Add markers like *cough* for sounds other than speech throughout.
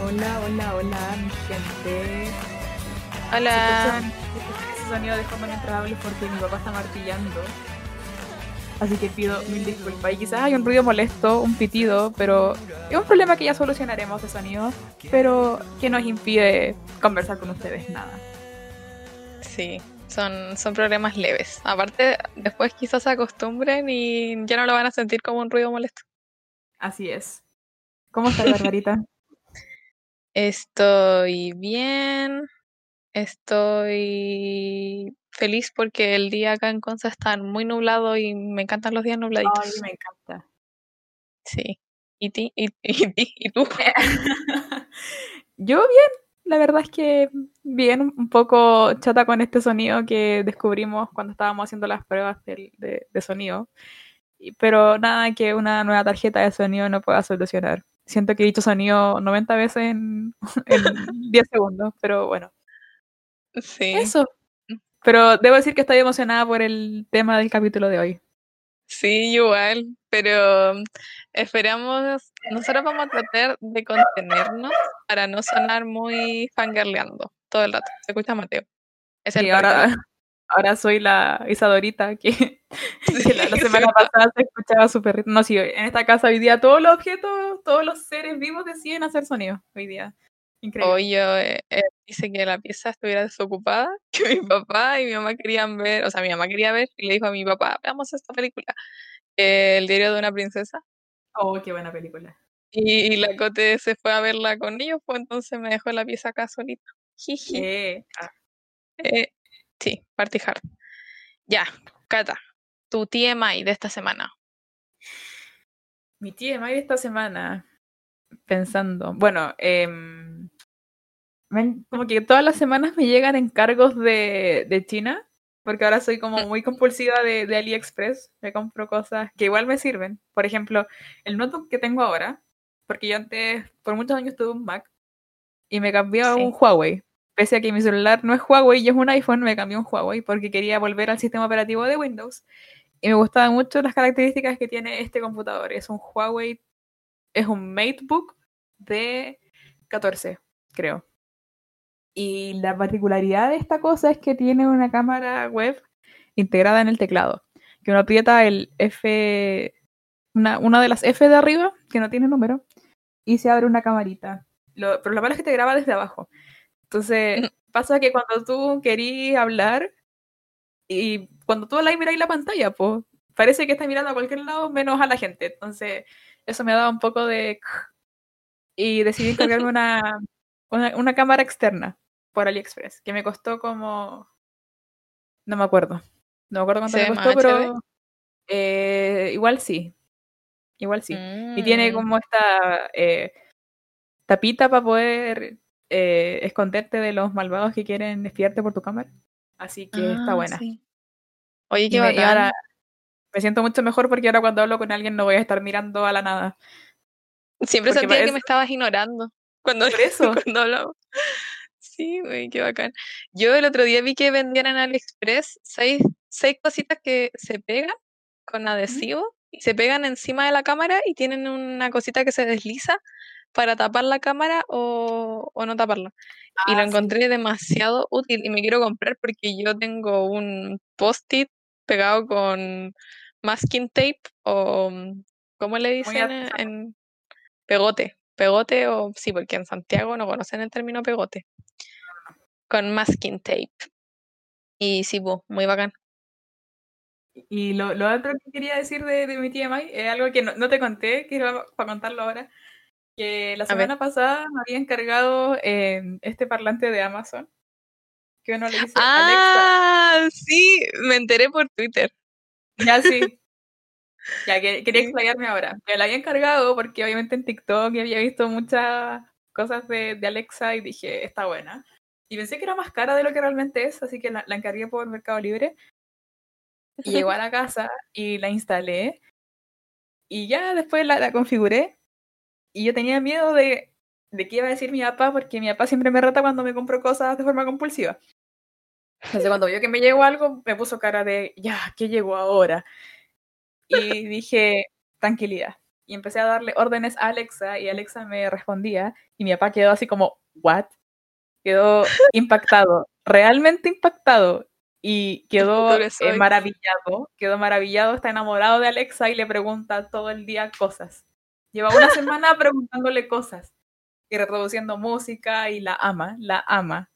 Hola, hola, hola, mi gente. Hola. Ese sonido de fondo mientras hablo porque mi papá está martillando. Así que pido mil disculpas. Y quizás hay un ruido molesto, un pitido, pero es un problema que ya solucionaremos de sonido, pero que nos impide conversar con ustedes nada. Sí, son, son problemas leves. Aparte, después quizás se acostumbren y ya no lo van a sentir como un ruido molesto. Así es. ¿Cómo estás, Barbarita? *laughs* Estoy bien. Estoy feliz porque el día acá en Conza está muy nublado y me encantan los días nubladitos. Ay, me encanta. Sí. ¿Y ti? ¿Y, *laughs* y, ti? ¿Y tú? *laughs* Yo bien, la verdad es que bien, un poco chata con este sonido que descubrimos cuando estábamos haciendo las pruebas de, de, de sonido. Pero nada que una nueva tarjeta de sonido no pueda solucionar. Siento que he dicho sonido 90 veces en, *laughs* en 10 segundos, pero bueno. Sí. Eso. Pero debo decir que estoy emocionada por el tema del capítulo de hoy. Sí, igual, pero mm, esperamos, nosotros vamos a tratar de contenernos para no sonar muy fangirleando todo el rato. Se escucha Mateo. Es el ahora, ahora soy la Isadorita que, *laughs* que la, la semana sí. pasada se escuchaba perrito. No, sí, en esta casa hoy día todos los objetos, todos los seres vivos deciden hacer sonido hoy día. Increíble. Hoy yo, eh, eh, dice que la pieza estuviera desocupada, *laughs* que mi papá y mi mamá querían ver, o sea, mi mamá quería ver y le dijo a mi papá, veamos esta película, eh, El diario de una princesa. Oh, qué buena película. Y, la Cote se fue a verla con ellos, pues entonces me dejó la pieza acá solita. Jiji. Eh, ah, Eh, sí, party hard. Ya, Cata, tu TMI de esta semana. mi tía May esta semana pensando, bueno, em, como que todas las semanas me llegan encargos de, de China, porque ahora soy como muy compulsiva de, de AliExpress, me compro cosas que igual me sirven. Por ejemplo, el notebook que tengo ahora, porque yo antes, por muchos años tuve un Mac y me cambié a Sí. un Huawei. Pese a que mi celular no es Huawei y es un iPhone, me cambié un Huawei porque quería volver al sistema operativo de Windows. Y me gustaban mucho las características que tiene este computador. Es un Huawei, es un MateBook de 14, creo. Y la particularidad de esta cosa es que tiene una cámara web integrada en el teclado. Que uno aprieta el F, una, una de las F de arriba, que no tiene número, y se abre una camarita. Lo- pero lo malo es que te graba desde abajo. Entonces, pasa que cuando tú querís hablar y cuando tú hablas y miráis la pantalla, pues parece que estás mirando a cualquier lado menos a la gente. Entonces, eso me daba un poco de... Y decidí cargarme *laughs* una, una, una cámara externa por AliExpress, que me costó como... No me acuerdo. No me acuerdo cuánto me costó, pero eh, igual sí. Igual sí. Y tiene Mm, como esta eh, tapita para poder eh, esconderte de los malvados que quieren espiarte por tu cámara. Así que está ah, buena. sí. Oye, qué bacán. ahora me siento mucho mejor porque ahora cuando hablo con alguien no voy a estar mirando a la nada. Siempre porque sentía que me estabas ignorando cuando, eso. *laughs* cuando hablamos. Sí, qué bacán. Yo el otro día vi que vendían en AliExpress seis, seis cositas que se pegan con adhesivo y se pegan encima de la cámara y tienen una cosita que se desliza para tapar la cámara o, o no taparla. y lo Ah, sí. encontré demasiado útil y me quiero comprar porque yo tengo un post-it pegado con masking tape o mm, ¿cómo le dicen en, pegote? Pegote o sí, porque en Santiago no conocen el término pegote. Con masking tape. Y sí, muy bacán. Y lo, lo otro que quería decir de, de mi TMI es algo que no, no te conté, que era para contarlo ahora. Que la semana pasada me había encargado eh, este parlante de Amazon. Que uno le dice Alexa. Ah, sí, me enteré por Twitter. Ya sí. Ya que, quería explayarme ahora. Me la había encargado porque obviamente en TikTok había visto muchas cosas de, de Alexa y dije, está buena. Y pensé que era más cara de lo que realmente es, así que la, la encargué por Mercado Libre. Y llegó a la *laughs* casa y la instalé. Y ya después la, la configuré. Y yo tenía miedo de, de qué iba a decir mi papá, porque mi papá siempre me reta cuando me compro cosas de forma compulsiva. Entonces cuando vio que me llegó algo, me puso cara de, ya, ¿qué llegó ahora? Y dije, tranquilidad. y empecé a darle órdenes a Alexa y Alexa me respondía y mi papá quedó así como, ¿what? Quedó impactado, realmente impactado y quedó eh, maravillado, quedó maravillado, está enamorado de Alexa y le pregunta todo el día cosas. Lleva una semana preguntándole cosas y reproduciendo música y la ama, la ama.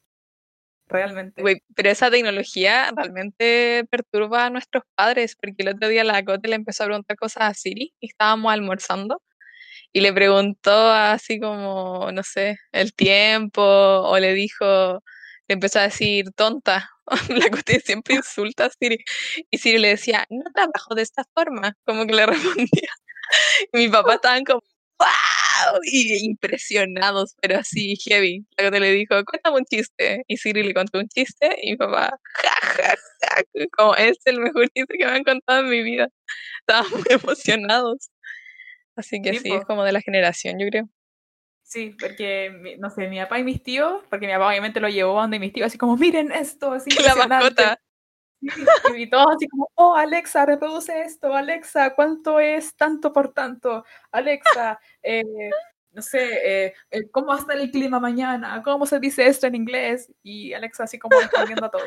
Realmente. pero esa tecnología realmente perturba a nuestros padres, porque el otro día la Cote le empezó a preguntar cosas a Siri y estábamos almorzando y le preguntó así como, no sé, el tiempo o le dijo, le empezó a decir tonta. *laughs* La Cote siempre insulta a Siri y Siri le decía, no trabajo de esta forma, como que le *laughs* respondía. Y *laughs* mi papá estaban como, ¡wow! Y impresionados, pero así heavy. Luego le dijo, cuéntame un chiste. Y Siri le contó un chiste y mi papá, ja, como es el mejor chiste que me han contado en mi vida. Estaban muy *laughs* emocionados. Así que sí, es como de la generación, yo creo. Sí, porque, no sé, mi papá y mis tíos, porque mi papá obviamente lo llevó a donde mis tíos, así como, miren esto, así *laughs* La mascota. *laughs* Y todos así como, oh, Alexa, reproduce esto, Alexa, ¿cuánto es tanto por tanto? Alexa, eh, no sé, eh, eh, ¿cómo va a el clima mañana? ¿Cómo se dice esto en inglés? Y Alexa así como respondiendo a todo.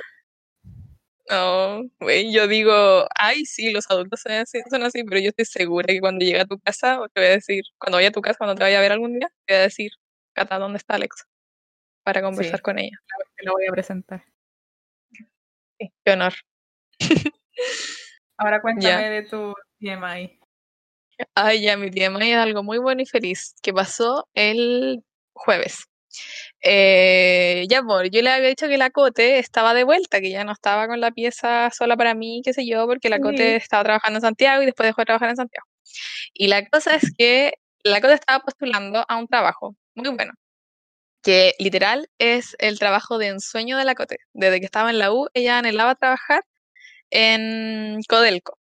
No, güey, yo digo, ay, sí, los adultos son así, son así, pero yo estoy segura que cuando llegue a tu casa, o te voy a decir, cuando vaya a tu casa, cuando te vaya a ver algún día, te voy a decir, Cata, ¿dónde está Alexa? Para conversar con ella. Lo voy a presentar qué honor. *laughs* Ahora cuéntame de tu TMI. Ay, ya, mi TMI es algo muy bueno y feliz que pasó el jueves. Eh, ya, por, yo le había dicho que la Cote estaba de vuelta, que ya no estaba con la pieza sola para mí, qué sé yo, porque la Cote estaba trabajando en Santiago y después dejó de trabajar en Santiago. Y la cosa es que la Cote estaba postulando a un trabajo muy bueno, que literal es el trabajo de ensueño de la Cote. Desde que estaba en la U, ella anhelaba trabajar en Codelco,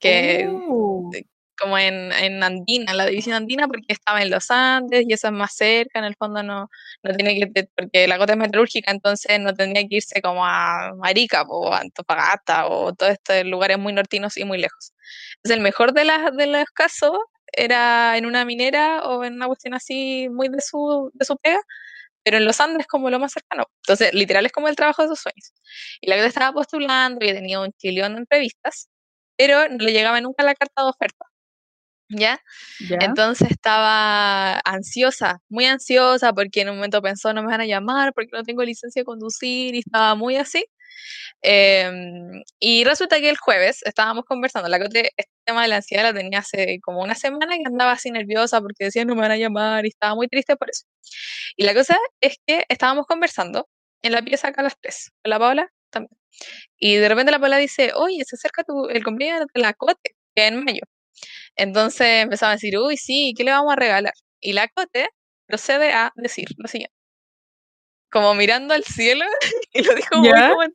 que uh. como en, en, Andina, la división Andina, porque estaba en los Andes y eso es más cerca, en el fondo no, no tiene que, porque la Cote es metalúrgica, entonces no tendría que irse como a Marica o a Antofagasta o todos estos lugares muy nortinos y muy lejos. Entonces el mejor de, las, de los casos era en una minera o en una cuestión así muy de su, de su pega, pero en los Andes como lo más cercano. Entonces, literal es como el trabajo de sus sueños. Y la que estaba postulando y tenía un chillón de entrevistas, pero no le llegaba nunca la carta de oferta. ¿Ya? Entonces estaba ansiosa, muy ansiosa, porque en un momento pensó, no me van a llamar, porque no tengo licencia de conducir, y estaba muy así. Em, y resulta que el jueves estábamos conversando, la que este tema de la ansiedad la tenía hace como una semana y andaba así nerviosa porque decía no me van a llamar y estaba muy triste por eso. Y la cosa es que estábamos conversando en la pieza acá a las tres, con la Paula también. Y de repente la Paula dice, oye, se acerca tu, el cumpleaños de la Cote, que es en mayo. Entonces empezaba a decir, uy, sí, ¿qué le vamos a regalar? Y la Cote procede a decir lo siguiente como mirando al cielo *laughs* y lo dijo muy como en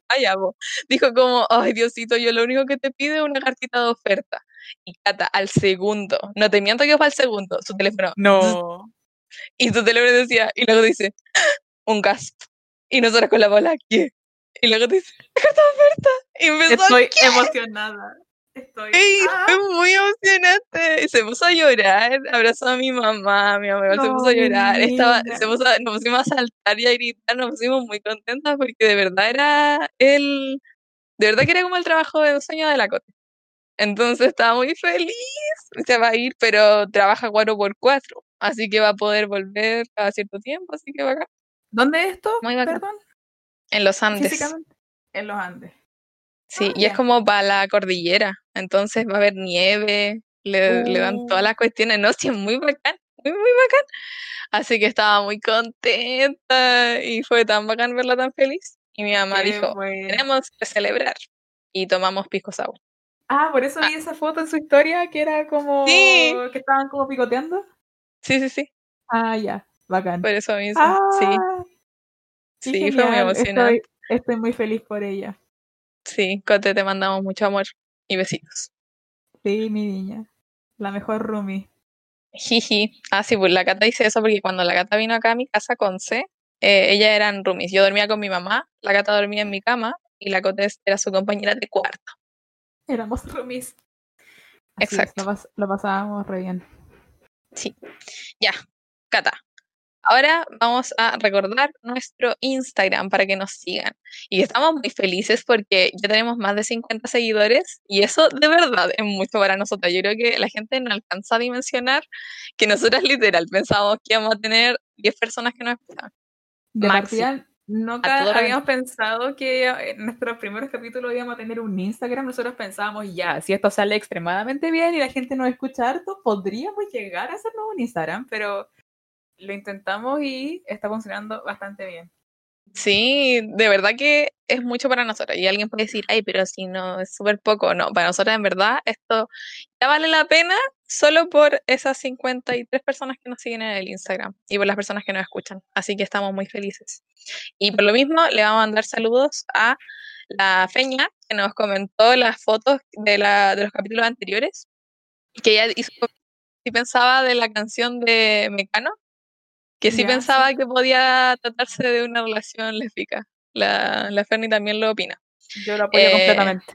Dijo como, ay Diosito, yo lo único que te pido es una cartita de oferta. Y Cata, al segundo, no te miento que fue al segundo, su teléfono. No. Y su teléfono decía, y luego dice, un gasp. Y nosotros con la bola, ¿qué? Y luego dice, carta de oferta. Y empezó Estoy emocionada. Estoy... ¡Ah! fue muy emocionante. Se puso a llorar, abrazó a mi mamá, mi mamá se puso a llorar. Estaba, se puso nos pusimos a saltar y a gritar, nos pusimos muy contentas porque de verdad era el. De verdad que era como el trabajo de sueño de la Cote. Entonces estaba muy feliz. Se va a ir, pero trabaja 4x4. Así que va a poder volver cada cierto tiempo. Así que va acá. ¿Dónde es esto? Muy Perdón. En los Andes. En los Andes. Sí, y es como para la cordillera, entonces va a haber nieve, le, dan todas oh. las cuestiones, no, sí, es muy bacán, muy, muy bacán. Así que estaba muy contenta y fue tan bacán verla tan feliz. Y mi mamá dijo, tenemos que celebrar. Y tomamos pisco sour. Ah, por eso vi ah. esa foto en su historia que era como que estaban como picoteando. Sí, sí, sí. Ah, ya, bacán. Por eso mismo, sí. Ah, sí, fue muy emocionante. estoy muy feliz por ella. Sí, Cote, te mandamos mucho amor y besitos. Sí, mi niña. La mejor roomie. Jiji. Ah, sí, pues la Cata dice eso porque cuando la Cata vino acá a mi casa con C, eh, ella eran roomies. Yo dormía con mi mamá, la Cata dormía en mi cama y la Cote era su compañera de cuarto. Éramos roomies. Exacto. lo, pasábamos re bien. Sí. Ya, Cata. Ahora vamos a recordar nuestro Instagram para que nos sigan. Y estamos muy felices porque ya tenemos más de 50 seguidores y eso de verdad es mucho para nosotros. Yo creo que la gente no alcanza a dimensionar que nosotras literal pensábamos que íbamos a tener 10 personas que nos escuchaban. De partida, nunca habíamos pensado que en nuestros primeros capítulos íbamos a tener un Instagram. Nosotros pensábamos, ya, si esto sale extremadamente bien y la gente nos escucha harto, podríamos llegar a hacernos un Instagram, pero lo intentamos y está funcionando bastante bien. Sí, de verdad que es mucho para nosotros. Y alguien puede decir, ay, pero si no, es súper poco. No, para nosotros en verdad esto ya vale la pena solo por esas 53 personas que nos siguen en el Instagram y por las personas que nos escuchan. Así que estamos muy felices. Y por lo mismo le vamos a mandar saludos a la Feña, que nos comentó las fotos de, la, de los capítulos anteriores, que ella hizo, pensaba de la canción de Mecano, que sí Ya, pensaba sí. que podía tratarse de una relación lésbica. La, la Ferni también lo opina. Yo lo apoyo Eh, completamente.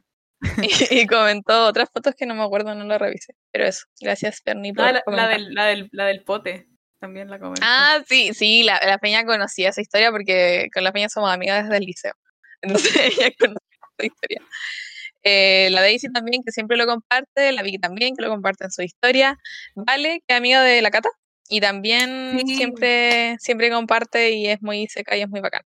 *laughs* Y, y comentó otras fotos que no me acuerdo, no lo revisé. Pero eso, gracias Ferni por Ah, la, la del, la, del, la del pote, también la comenté. Ah, sí, sí, la, la Peña conocía esa historia porque con la Peña somos amigas desde el liceo. *laughs* Entonces ella conocía esa historia. Eh, la Daisy también, que siempre lo comparte, la Vicky también, que lo comparte en su historia. Vale, que amiga de la Cata, y también Sí. siempre, siempre comparte y es muy seca y es muy bacán.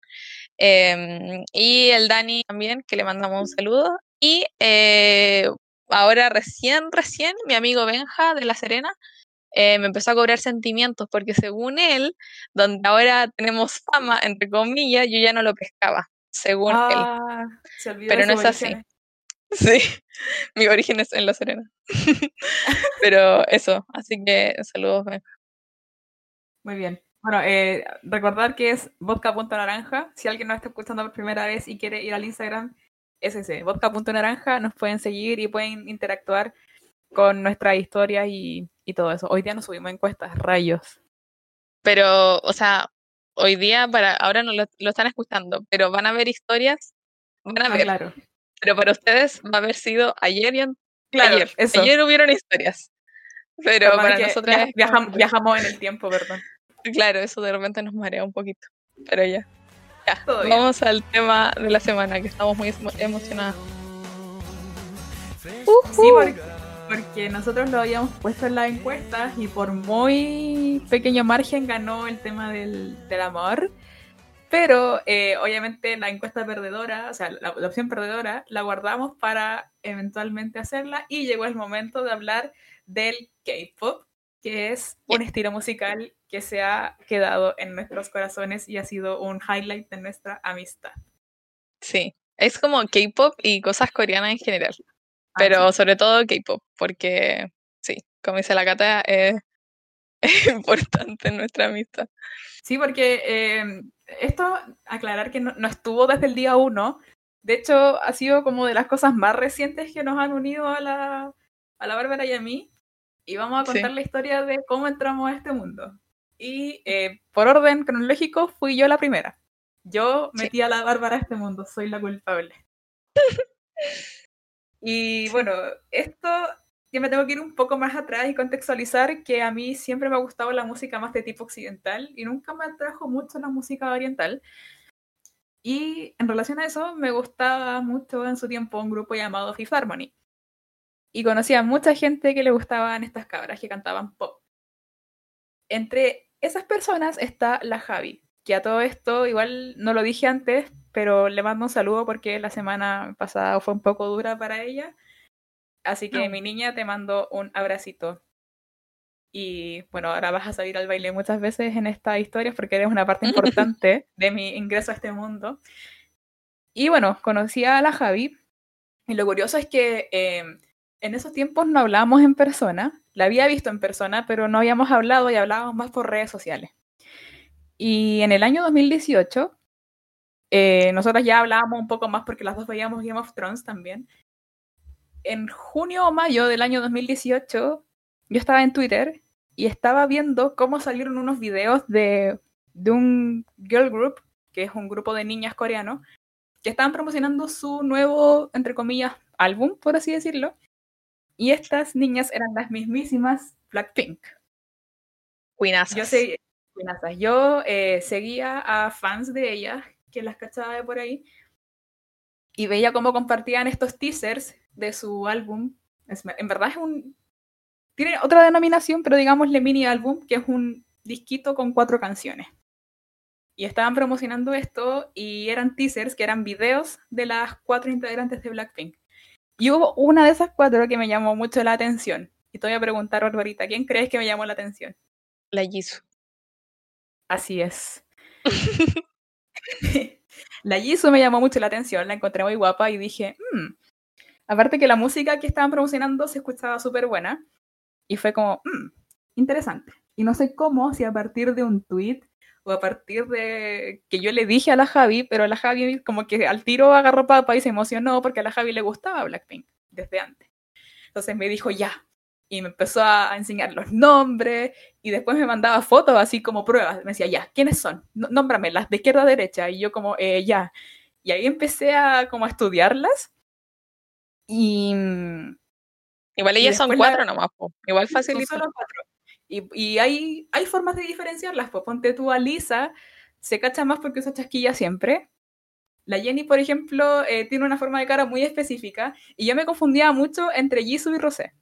Em, y el Dani también, que le mandamos un saludo. Y eh, ahora recién, recién, mi amigo Benja de La Serena eh, me empezó a cobrar sentimientos, porque según él, donde ahora tenemos fama, entre comillas, yo ya no lo pescaba, según él. Ah, se olvidó Pero no es así. *laughs* Sí, mi origen es en La Serena. *laughs* Pero eso, así que saludos, Benja. Muy bien. Bueno, eh, recordar que es vodka.naranja. Si alguien nos está escuchando por primera vez y quiere ir al Instagram, es ese, vodka.naranja. Nos pueden seguir y pueden interactuar con nuestras historias y, y todo eso. Hoy día nos subimos encuestas, rayos. Pero, o sea, hoy día, para ahora no lo, lo están escuchando, pero van a ver historias, van a Ah, ver, claro. pero para ustedes va a haber sido ayer y Claro, ayer. eso. Ayer hubieron historias. Pero para como viajam- viajamos en el tiempo, perdón. Claro, eso de repente nos marea un poquito. Pero ya. Ya, Todo bien. vamos al tema de la semana, que estamos muy emo- emocionadas. Sí, porque, porque nosotros lo habíamos puesto en las encuestas y por muy pequeño margen ganó el tema del, del amor. Pero eh, obviamente la encuesta perdedora, o sea, la, la opción perdedora, la guardamos para eventualmente hacerla y llegó el momento de hablar del K-pop, que es un estilo musical que se ha quedado en nuestros corazones y ha sido un highlight de nuestra amistad. Sí, es como K-pop y cosas coreanas en general, Ah, pero sí. sobre todo K-pop, porque sí, como dice la Cata, es, *laughs* es importante en nuestra amistad. Sí, porque eh, esto, aclarar que no, no estuvo desde el día uno. De hecho, ha sido como de las cosas más recientes que nos han unido a la, a la Bárbara y a mí. Y vamos a Sí. contar la historia de cómo entramos a este mundo. Y eh, por orden cronológico, fui yo la primera. Yo Sí. metí a la Bárbara a este mundo, soy la culpable. *laughs* y bueno, esto yo me tengo que ir un poco más atrás y contextualizar que a mí siempre me ha gustado la música más de tipo occidental y nunca me atrajo mucho la música oriental. Y en relación a eso, me gustaba mucho en su tiempo un grupo llamado Fifth Harmony. Y conocía a mucha gente que le gustaban estas cabras que cantaban pop. Entre esas personas está la Javi, que a todo esto igual no lo dije antes, pero le mando un saludo porque la semana pasada fue un poco dura para ella. Así que mi niña te mando un abracito. Y bueno, ahora vas a salir al baile muchas veces en esta historia porque eres una parte *laughs* importante de mi ingreso a este mundo. Y bueno, conocí a la Javi. Y lo curioso es que eh, en esos tiempos no hablábamos en persona. La había visto en persona, pero no habíamos hablado y hablábamos más por redes sociales. Y en el año 2018, eh, nosotras ya hablábamos un poco más porque las dos veíamos Game of Thrones también. En junio o mayo del año 2018, yo estaba en Twitter y estaba viendo cómo salieron unos videos de, de un girl group, que es un grupo de niñas coreanos, que estaban promocionando su nuevo, entre comillas, álbum, por así decirlo. Y estas niñas eran las mismísimas Blackpink. Queenazas. Yo, eh, seguía a fans de ella, que las cachaba de por ahí, y veía cómo compartían estos teasers de su álbum. en verdad es un... Tiene otra denominación, pero digámosle mini álbum, que es un disquito con cuatro canciones. Y estaban promocionando esto y eran teasers, que eran videos de las cuatro integrantes de Blackpink. Y hubo una de esas cuatro que me llamó mucho la atención. Y te voy a preguntar, Barbarita, ¿quién crees que me llamó la atención? La Jisoo. Así es. *laughs* *laughs* la Jisoo me llamó mucho la atención, la encontré muy guapa y dije, hmm". aparte que la música que estaban promocionando se escuchaba súper buena. Y fue como, hmm, interesante. Y no sé cómo, si a partir de un tweet o a partir de que yo le dije a la Javi, pero la Javi como que al tiro agarró papa y se emocionó porque a la Javi le gustaba Blackpink desde antes. Entonces me dijo, ya. Y me empezó a enseñar los nombres y después me mandaba fotos así como pruebas. Me decía, ya, ¿quiénes son? Nómbramelas de izquierda a derecha. Y yo como, eh, ya. Y ahí empecé a como a estudiarlas. Y... Igual ellas son cuatro nomás, igual facilito. Son solo cuatro. Y, hay, hay formas de diferenciarlas. Pues ponte tú a Lisa, se cacha más porque usa chasquilla siempre. La Jenny, por ejemplo, eh, tiene una forma de cara muy específica y yo me confundía mucho entre Jisoo y Rosé.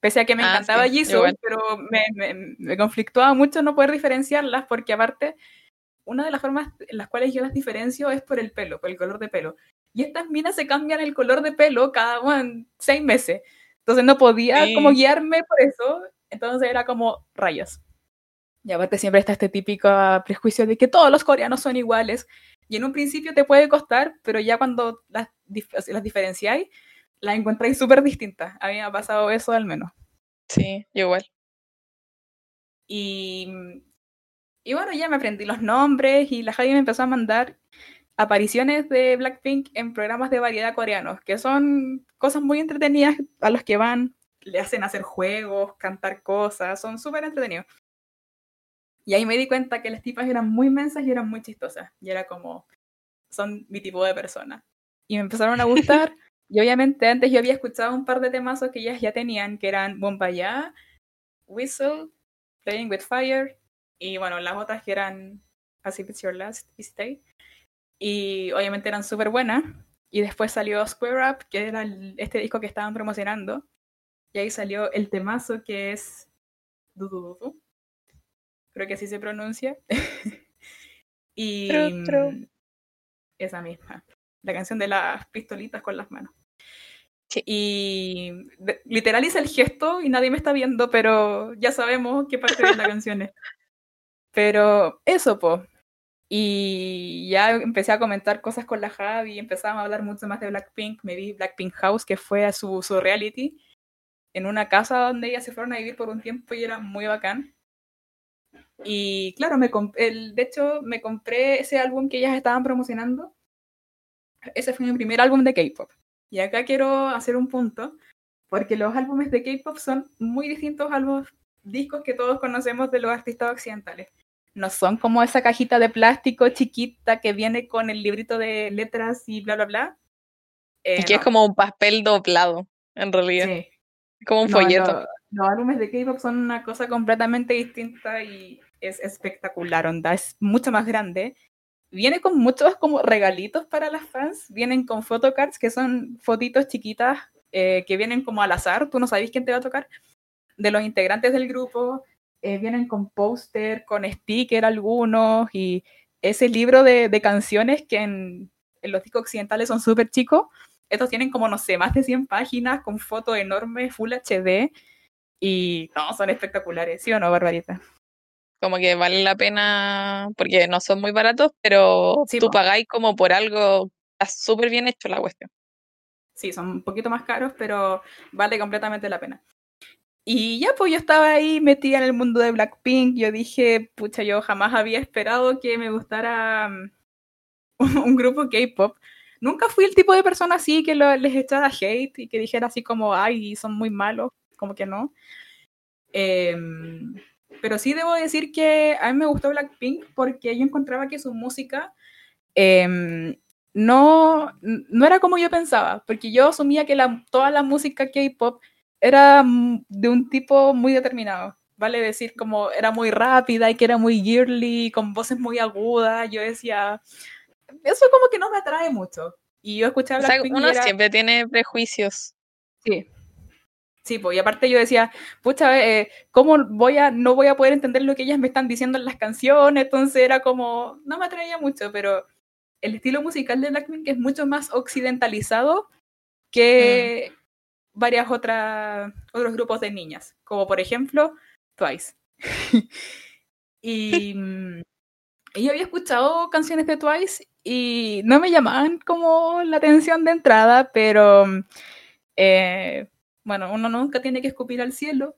Pese a que me ah, encantaba Jisoo, pero me, me, conflictuaba mucho no poder diferenciarlas porque aparte, una de las formas en las cuales yo las diferencio es por el pelo, por el color de pelo. Y estas minas se cambian el color de pelo cada seis meses. Entonces no podía como guiarme por eso entonces era como rayos. Y aparte siempre está este típico prejuicio de que todos los coreanos son iguales. Y en un principio te puede costar, pero ya cuando las, las diferenciáis, las encontráis súper distintas. A mí me ha pasado eso al menos. Sí, igual. Y, y bueno, ya me aprendí los nombres y la Javi me empezó a mandar apariciones de Blackpink en programas de variedad coreanos, que son cosas muy entretenidas a los que van le hacen hacer juegos, cantar cosas, son súper entretenidos. Y ahí me di cuenta que las tipas eran muy mensas y eran muy chistosas. Y era como, son mi tipo de persona. Y me empezaron a gustar. *laughs* y obviamente antes yo había escuchado un par de temazos que ellas ya tenían, que eran Bombaya, Whistle, Playing with Fire, y bueno, las otras que eran As If It's Your Last, Stay. Y obviamente eran súper buenas. Y después salió Square Up, que era este disco que estaban promocionando. Y ahí salió el temazo que es Creo que así se pronuncia. *laughs* y esa misma. La canción de las pistolitas con las manos. Y literaliza el gesto y nadie me está viendo, pero ya sabemos qué parte de la canción es. Pero eso, po. Y ya empecé a comentar cosas con la Javi, empezamos a hablar mucho más de Blackpink. Me vi Blackpink House, que fue a su, su reality en una casa donde ellas se fueron a vivir por un tiempo y era muy bacán. Y claro, me el, de hecho me compré ese álbum que ellas estaban promocionando. Ese fue mi primer álbum de K-Pop. Y acá quiero hacer un punto, porque los álbumes de K-Pop son muy distintos a los discos que todos conocemos de los artistas occidentales. No son como esa cajita de plástico chiquita que viene con el librito de letras y bla, bla, bla. Eh, y que es como un papel doblado, en realidad. Sí. Como un folleto. los álbumes de K-pop son una cosa completamente distinta y es espectacular, onda, es mucho más grande. Viene con muchos como regalitos para las fans, vienen con photocards que son fotitos chiquitas eh, que vienen como al azar, tú no sabes quién te va a tocar, de los integrantes del grupo, eh, vienen con póster, con sticker algunos y ese libro de, de canciones que en, en los discos occidentales son súper chicos, estos tienen como, no sé, más de 100 páginas con fotos enormes, Full HD. Y no, son espectaculares, ¿sí o no, Barbarita? Como que vale la pena, porque no son muy baratos, pero tú pagáis como por algo, está súper bien hecho la cuestión. Sí, son un poquito más caros, pero vale completamente la pena. Y ya, pues yo estaba ahí metida en el mundo de Blackpink. Yo dije, pucha, yo jamás había esperado que me gustara mm, *laughs* un grupo K-pop nunca fui el tipo de persona así que les echara hate y que dijera así como, ay, son muy malos, como que no. Em, pero sí debo decir que a mí me gustó Blackpink porque yo encontraba que su música em, no, no era como yo pensaba, porque yo asumía que la, toda la música K-pop era de un tipo muy determinado. vale decir como era muy rápida y que era muy girly, con voces muy agudas, yo decía, eso como que no me atrae mucho. Y yo escuchaba o sea, uno siempre tiene prejuicios. Sí. Sí, pues, y aparte yo decía, pucha, eh, ¿cómo voy a, no voy a poder entender lo que ellas me están diciendo en las canciones? Entonces era como, no me atraía mucho, pero el estilo musical de Blackpink es mucho más occidentalizado que mm. varias otras, otros grupos de niñas, como por ejemplo Twice. *laughs* y, mm, y yo había escuchado canciones de Twice y no me llamaban como la atención de entrada, pero eh, bueno, uno nunca tiene que escupir al cielo.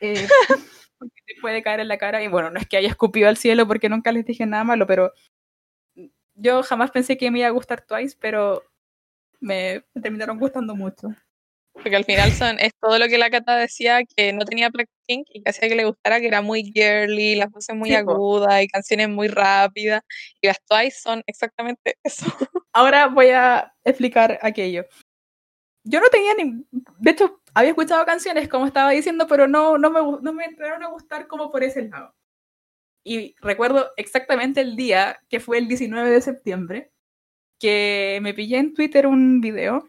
Eh, *laughs* porque te puede caer en la cara. Y bueno, no es que haya escupido al cielo porque nunca les dije nada malo, pero yo jamás pensé que me iba a gustar Twice, pero me, terminaron gustando mucho. Porque al final son, es todo lo que la Cata decía que no tenía Blackpink y que hacía que le gustara, que era muy girly, las voces muy agudas y canciones muy rápidas. Y las Twice son exactamente *laughs* eso. Ahora voy a explicar aquello. Yo no tenía ni. De hecho, había escuchado canciones, como estaba diciendo, pero no, no, me, no me entraron a gustar como por ese lado. Y recuerdo exactamente el día, que fue el 19 de septiembre, que me pillé en Twitter un video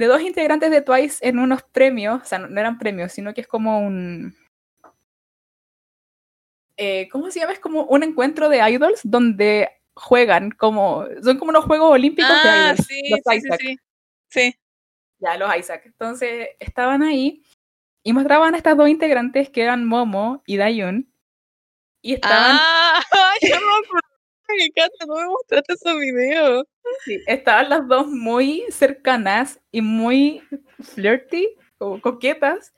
de dos integrantes de Twice en unos premios, o sea, no eran premios, sino que es como un... Eh, ¿Cómo se llama? Es como un encuentro de idols donde juegan como... Son como unos Juegos Olímpicos de ah, idols. Sí, sí, sí, sí. Ya, los Isaac. Entonces, estaban ahí y mostraban a estas dos integrantes que eran Momo y Dayun. Y estaban... Ah, *laughs* no me mostraste esos videos. Sí, estaban las dos muy cercanas y muy flirty, como coquetas,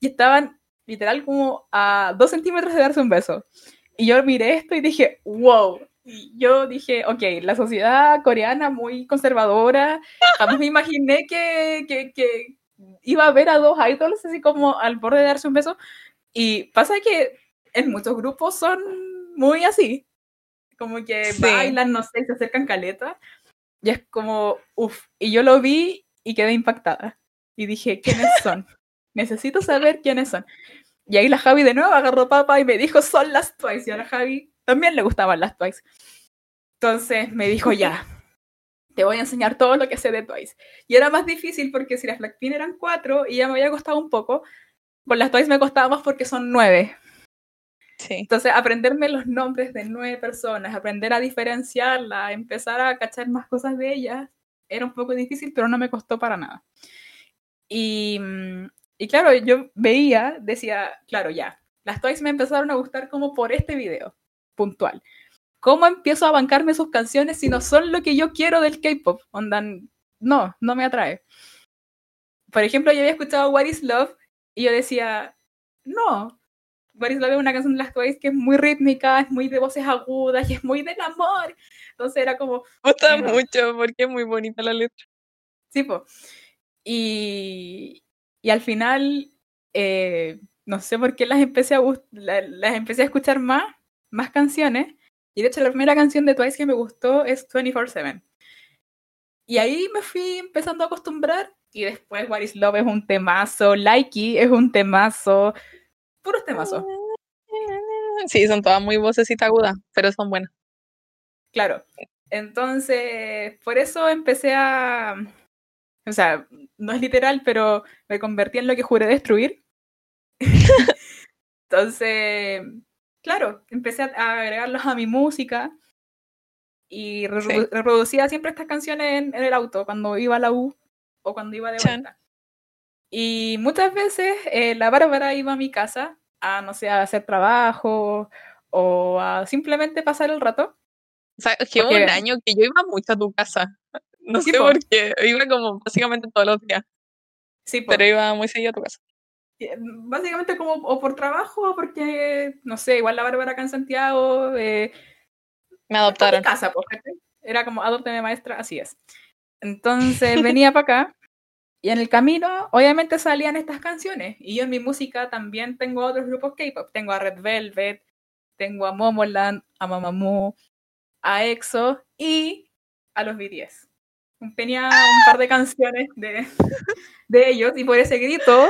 y estaban literal como a dos centímetros de darse un beso. Y yo miré esto y dije, wow. Y yo dije, ok, la sociedad coreana muy conservadora, jamás me imaginé que, que, que iba a ver a dos idols así como al borde de darse un beso. Y pasa que en muchos grupos son muy así, como que bailan, no sé, se acercan caleta. Y es como, uff, y yo lo vi y quedé impactada. Y dije, ¿quiénes *laughs* son? Necesito saber quiénes son. Y ahí la Javi de nuevo agarró papa y me dijo, son las Twice. Y a la Javi también le gustaban las Twice. Entonces me dijo, ya, te voy a enseñar todo lo que sé de Twice. Y era más difícil porque si las Blackpink eran cuatro y ya me había costado un poco, con las Twice me costaba más porque son nueve. Entonces, aprenderme los nombres de nueve personas, aprender a diferenciarla, empezar a cachar más cosas de ellas, era un poco difícil, pero no me costó para nada. Y, mm, y claro, yo veía, decía, claro, ya, las Toys me empezaron a gustar como por este video, puntual. ¿Cómo empiezo a bancarme sus canciones si no son lo que yo quiero del K-pop? No, no me atrae. Por ejemplo, yo había escuchado What is Love y yo decía, no, Boris Love es una canción de las Twice que es muy rítmica, es muy de voces agudas y es muy del amor. Entonces era como... Me gusta mucho porque es muy bonita la letra. Sí, pues. Y, y al final, eh, no sé por qué las empecé a, las empecé a escuchar más, más canciones. Y de hecho la primera canción de Twice que me gustó es 24-7. Y ahí me fui empezando a acostumbrar. Y después What is Love es un temazo, Likey es un temazo, puros temazos. *laughs* Sí, son todas muy vocecitas agudas, pero son buenas. Claro. Entonces, por eso empecé a. O sea, no es literal, pero me convertí en lo que juré destruir. *laughs* Entonces, claro, empecé a agregarlos a mi música y reproducía siempre estas canciones en, el auto cuando iba a la U o cuando iba de vuelta. Y muchas veces eh, la Bárbara iba a mi casa a, no sé, a hacer trabajo o a simplemente pasar el rato. O sea, que hubo un año que yo iba mucho a tu casa. *laughs* No sé por qué. Iba como básicamente todos los días. Sí, pero iba muy seguido a tu casa. Básicamente como o por trabajo o porque, no sé, igual la Bárbara acá en Santiago. Eh, Me adoptaron. casa, Era como adopteme maestra, así es. Entonces venía para acá y en el camino, obviamente salían estas canciones. Y yo en mi música también tengo otros grupos K-pop. Tengo a Red Velvet, tengo a Momoland, a Mamamoo, a EXO y a los BTS. Tenía un par de canciones de, *laughs* de ellos y por ese grito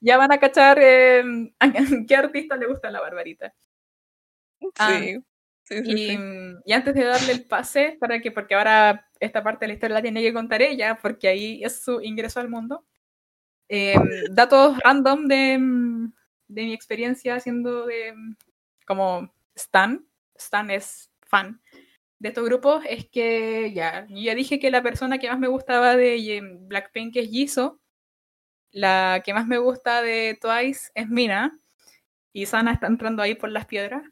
ya van a cachar eh, a *laughs* qué artista le gusta la Barbarita. Ah, Sí. Sí, sí, y, sí. y antes de darle el pase, para que, porque ahora esta parte de la historia la tiene que contar ella, porque ahí es su ingreso al mundo. eh, datos random de, mm, de mi experiencia haciendo de mm, como Stan. Stan es fan de estos grupos. Es que ya, ya dije que la persona que más me gustaba de Ye- Blackpink es Jisoo. La que más me gusta de Twice es Mina. Y Sana está entrando ahí por las piedras.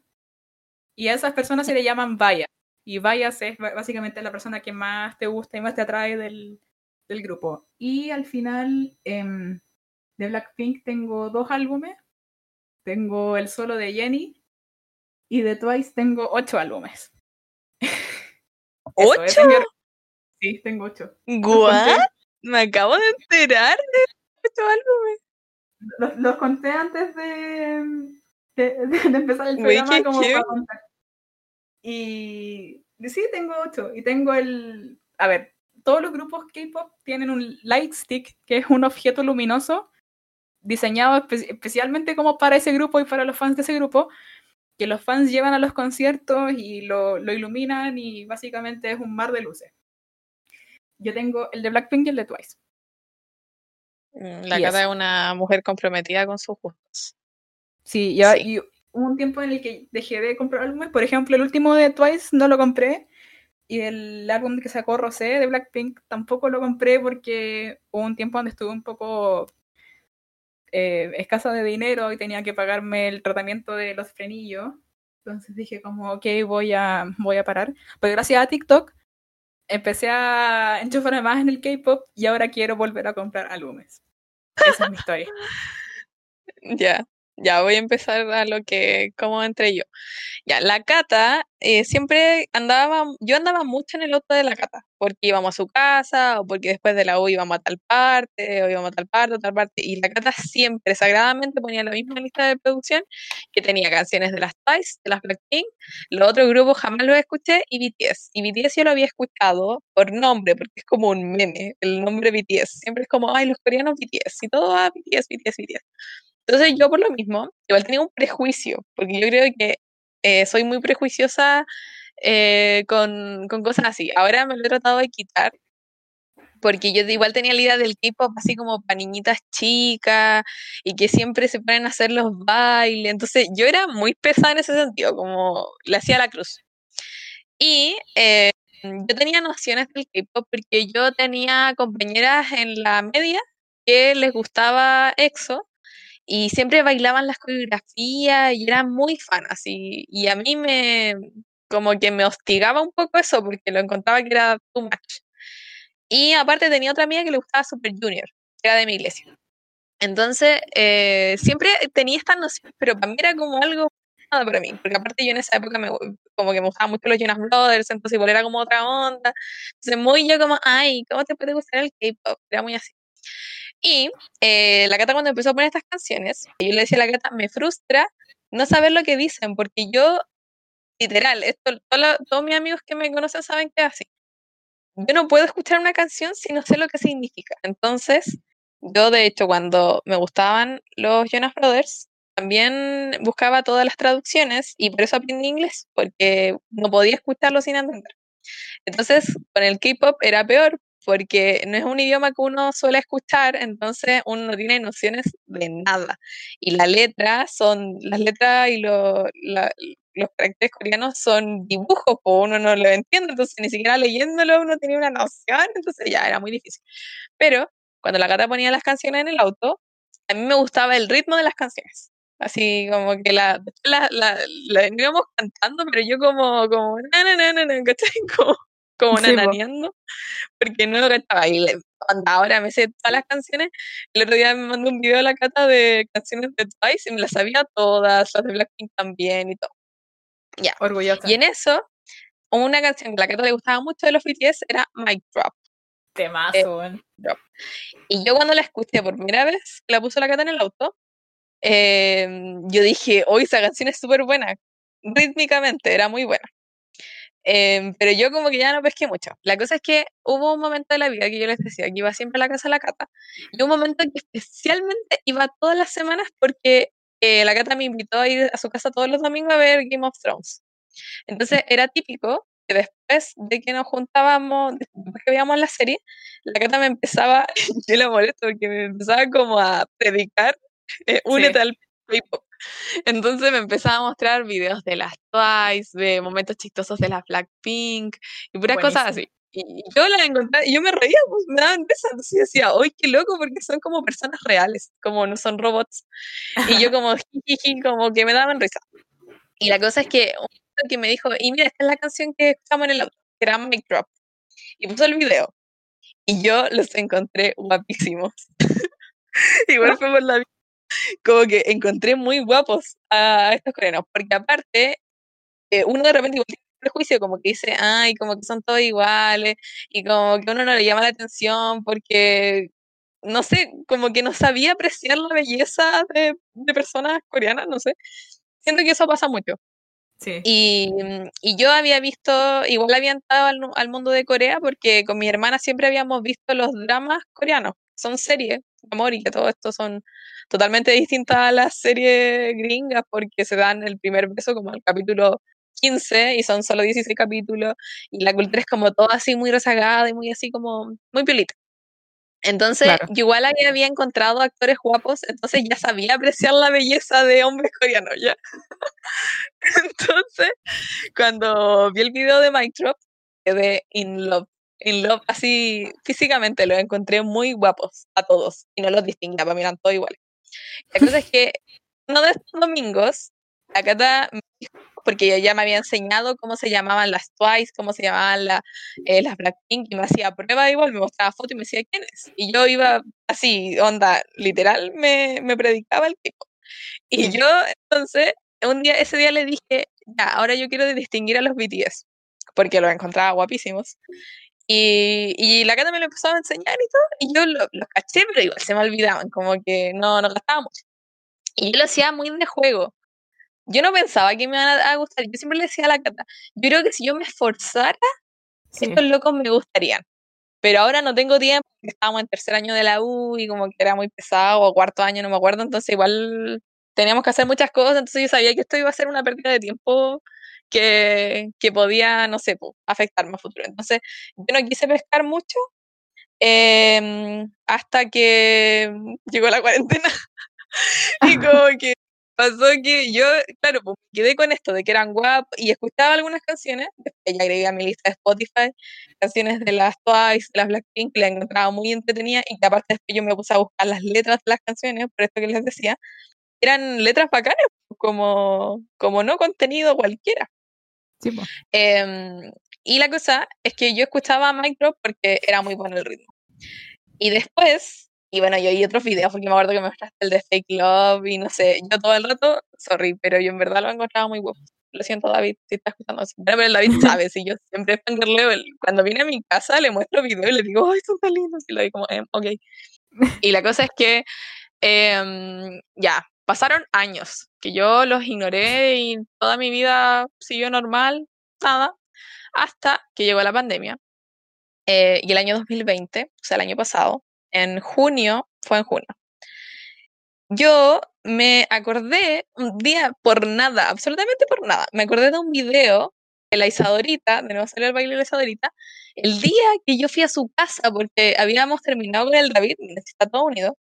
Y a esas personas se le llaman bias. Y bias es básicamente la persona que más te gusta y más te atrae del, del grupo. Y al final, em, de Blackpink tengo dos álbumes. Tengo el solo de Jenny. Y de Twice tengo ocho álbumes. *laughs* ¿Ocho? es Sí, tengo ocho. ¿What? Me acabo de enterar de estos álbumes. los, los conté antes de, de, de empezar el programa como para contar. Y y sí, tengo ocho. Y tengo el... A ver, todos los grupos K-pop tienen un light stick, que es un objeto luminoso diseñado espe- especialmente como para ese grupo y para los fans de ese grupo, que los fans llevan a los conciertos y lo, lo iluminan y básicamente es un mar de luces. Yo tengo el de Blackpink y el de Twice. Mm, La Y Cata es una mujer comprometida con sus gustos. Sí, ya, Sí. Un tiempo en el que dejé de comprar álbumes. Por ejemplo, el último de Twice no lo compré. Y el álbum que sacó Rosé de Blackpink tampoco lo compré porque hubo un tiempo donde estuve un poco eh, escasa de dinero y tenía que pagarme el tratamiento de los frenillos. Entonces dije como, ok, voy a, voy a parar. Pero gracias a TikTok empecé a enchufarme más en el K-pop y ahora quiero volver a comprar álbumes. Esa es mi historia. *laughs* Ya, ya voy a empezar a lo que, cómo entré yo. Ya, la Cata eh, siempre andaba, yo andaba mucho en el auto de la Cata, porque íbamos a su casa, o porque después de la U íbamos a tal parte, o íbamos a tal parte, o tal parte, y la Cata siempre sagradamente ponía la misma lista de producción que tenía canciones de las Twice, de las Blackpink, los otros grupos jamás los escuché, y BTS. Y BTS yo lo había escuchado por nombre, porque es como un meme, el nombre BTS. Siempre es como, ay, los coreanos BTS, y todo, ah, BTS, BTS, BTS. Entonces yo por lo mismo, igual tenía un prejuicio, porque yo creo que eh, soy muy prejuiciosa eh, con, con cosas así. Ahora me lo he tratado de quitar, porque yo igual tenía la idea del K-pop así como para niñitas chicas y que siempre se ponen a hacer los bailes. Entonces yo era muy pesada en ese sentido, como le hacía la cruz. Y eh, yo tenía nociones del K-pop porque yo tenía compañeras en la media que les gustaba EXO y siempre bailaban las coreografías y eran muy fanas y, y a mí me como que me hostigaba un poco eso porque lo encontraba que era too much. Y aparte tenía otra amiga que le gustaba Super Junior, que era de mi iglesia. Entonces, eh, siempre tenía estas nociones, pero para mí era como algo nada para mí, porque aparte yo en esa época me, como que me gustaban mucho los Jonas Brothers, entonces igual era como otra onda. Entonces, muy yo como, ay, ¿cómo te puede gustar el K-pop? Era muy así. Y eh, la Cata cuando empezó a poner estas canciones, yo le decía a la Cata, me frustra no saber lo que dicen, porque yo, literal, esto, todo todos mis amigos que me conocen saben que es así. Yo no puedo escuchar una canción si no sé lo que significa. Entonces, yo de hecho cuando me gustaban los Jonas Brothers, también buscaba todas las traducciones y por eso aprendí inglés, porque no podía escucharlo sin entender. Entonces, con el K-pop era peor porque no es un idioma que uno suele escuchar, entonces uno no tiene nociones de nada. Y la letra son, las letras y los caracteres coreanos son dibujos, pues uno no lo entiende, entonces ni siquiera leyéndolo uno tenía una noción, entonces ya era muy difícil. Pero cuando la gata ponía las canciones en el auto, a mí me gustaba el ritmo de las canciones. Así como que la, la, íbamos cantando, pero yo como, como, na, na, ¿cachai? *laughs* Como, como Sí, po. nananeando, porque no lo cantaba. Y le- ahora me sé todas las canciones, el otro día me mandó un video a la cata de canciones de Twice y me las sabía todas, las de Blackpink también y todo. Ya. Orgullosa. Y en eso, una canción que a la cata le gustaba mucho de los BTS era Mic Drop. Temazo, weón. Y yo cuando la escuché por primera vez, la puso la cata en el auto, eh, yo dije, hoy esa canción es súper buena, rítmicamente, era muy buena. Em, pero yo como que ya no pesqué mucho. La cosa es que hubo un momento de la vida que yo les decía que iba siempre a la casa de la Cata. Y un momento en que especialmente iba todas las semanas porque eh, la Cata me invitó a ir a su casa todos los domingos a ver Game of Thrones. Entonces era típico que después de que nos juntábamos, después que veíamos la serie, la Cata me empezaba, *laughs* yo la molesto porque me empezaba como a predicar, eh, únete al K-pop. *laughs* Entonces me empezaba a mostrar videos de las Twice, de momentos chistosos de las Blackpink y puras cosas así. Y yo la encontré, y yo me reía, pues me daban risa, entonces decía, ¡ay, qué loco! Porque son como personas reales, como no son robots. Y yo *laughs* como, como que me daban risa. Y la cosa es que un que me dijo, y mira, esta es la canción que escuchamos en el auto, que era Mic Drop. Y puso el video. Y yo los encontré guapísimos. *laughs* Igual fue por la vida como que encontré muy guapos a estos coreanos, porque aparte, eh, uno de repente tiene prejuicio, como que dice, ay, como que son todos iguales, y como que uno no le llama la atención porque, no sé, como que no sabía apreciar la belleza de, de personas coreanas, no sé. Siento que eso pasa mucho. Sí. Y, y, yo había visto, igual había entrado al, al, mundo de Corea porque con mi hermana siempre habíamos visto los dramas coreanos. Son series, amor, y que todo esto son totalmente distintas a las series gringas porque se dan el primer beso como el capítulo 15 y son solo 16 capítulos y la cultura es como todo así muy rezagada y muy así como muy piolita. Entonces, yo igual había encontrado actores guapos, entonces ya sabía apreciar la belleza de hombres coreanos, ¿ya? *laughs* entonces, cuando vi el video de Mike Drop, quedé in love. In love, así físicamente los encontré muy guapos a todos y no los distinguía, para mí eran todos iguales. La cosa es que uno de estos domingos, la Cata porque ella ya me había enseñado cómo se llamaban las Twice, cómo se llamaban la, eh, las Blackpink, y me hacía prueba igual, me mostraba foto y me decía quién es. Y yo iba así, onda, literal, me, me predicaba el tipo. Y yo, entonces, un día, ese día le dije, ya, ahora yo quiero distinguir a los BTS, porque los encontraba guapísimos. Y, y la Cata me lo empezó a enseñar y todo, y yo los lo caché, pero igual se me olvidaban, como que no, no gastaba mucho. Y yo lo hacía muy de juego. Yo no pensaba que me iban a, gustar. Yo siempre le decía a la Cata, yo creo que si yo me esforzara, estos locos me gustarían. Pero ahora no tengo tiempo, porque estábamos en tercer año de la U y como que era muy pesado, o cuarto año, no me acuerdo, entonces igual teníamos que hacer muchas cosas, entonces yo sabía que esto iba a ser una pérdida de tiempo que, que podía, no sé, afectarme a futuro. Entonces, yo no quise pescar mucho em, hasta que llegó la cuarentena. *laughs* y *laughs* como que pasó que yo, claro, pues quedé con esto de que eran guapos y escuchaba algunas canciones, después ya agregué a mi lista de Spotify, canciones de las Twice, de las Blackpink, que la encontraba muy entretenida y que aparte después yo me puse a buscar las letras de las canciones, por esto que les decía, eran letras bacanas, como, como no contenido cualquiera. Em, y la cosa es que yo escuchaba a Mike Drop porque era muy bueno el ritmo. Y después, y bueno, yo vi otros videos porque me acuerdo que me mostraste el de Fake Love y no sé, yo todo el rato, sorry, pero yo en verdad lo encontraba muy guapo. Lo siento, David, si estás escuchando Pero el David sabe, *laughs* si yo siempre fangirleo, cuando viene a mi casa le muestro videos y le digo, ¡ay, son tan lindos! Y lo digo como, eh, ok. Y la cosa es que, em, ya, pasaron años que yo los ignoré y toda mi vida siguió normal, nada, hasta que llegó la pandemia. Eh, y el año 2020, o sea, el año pasado, en junio, fue en junio. Yo me acordé un día por nada, absolutamente por nada, me acordé de un video de la Isadorita, de nuevo salió el baile de la Isadorita, el día que yo fui a su casa porque habíamos terminado con el David, está todo unido,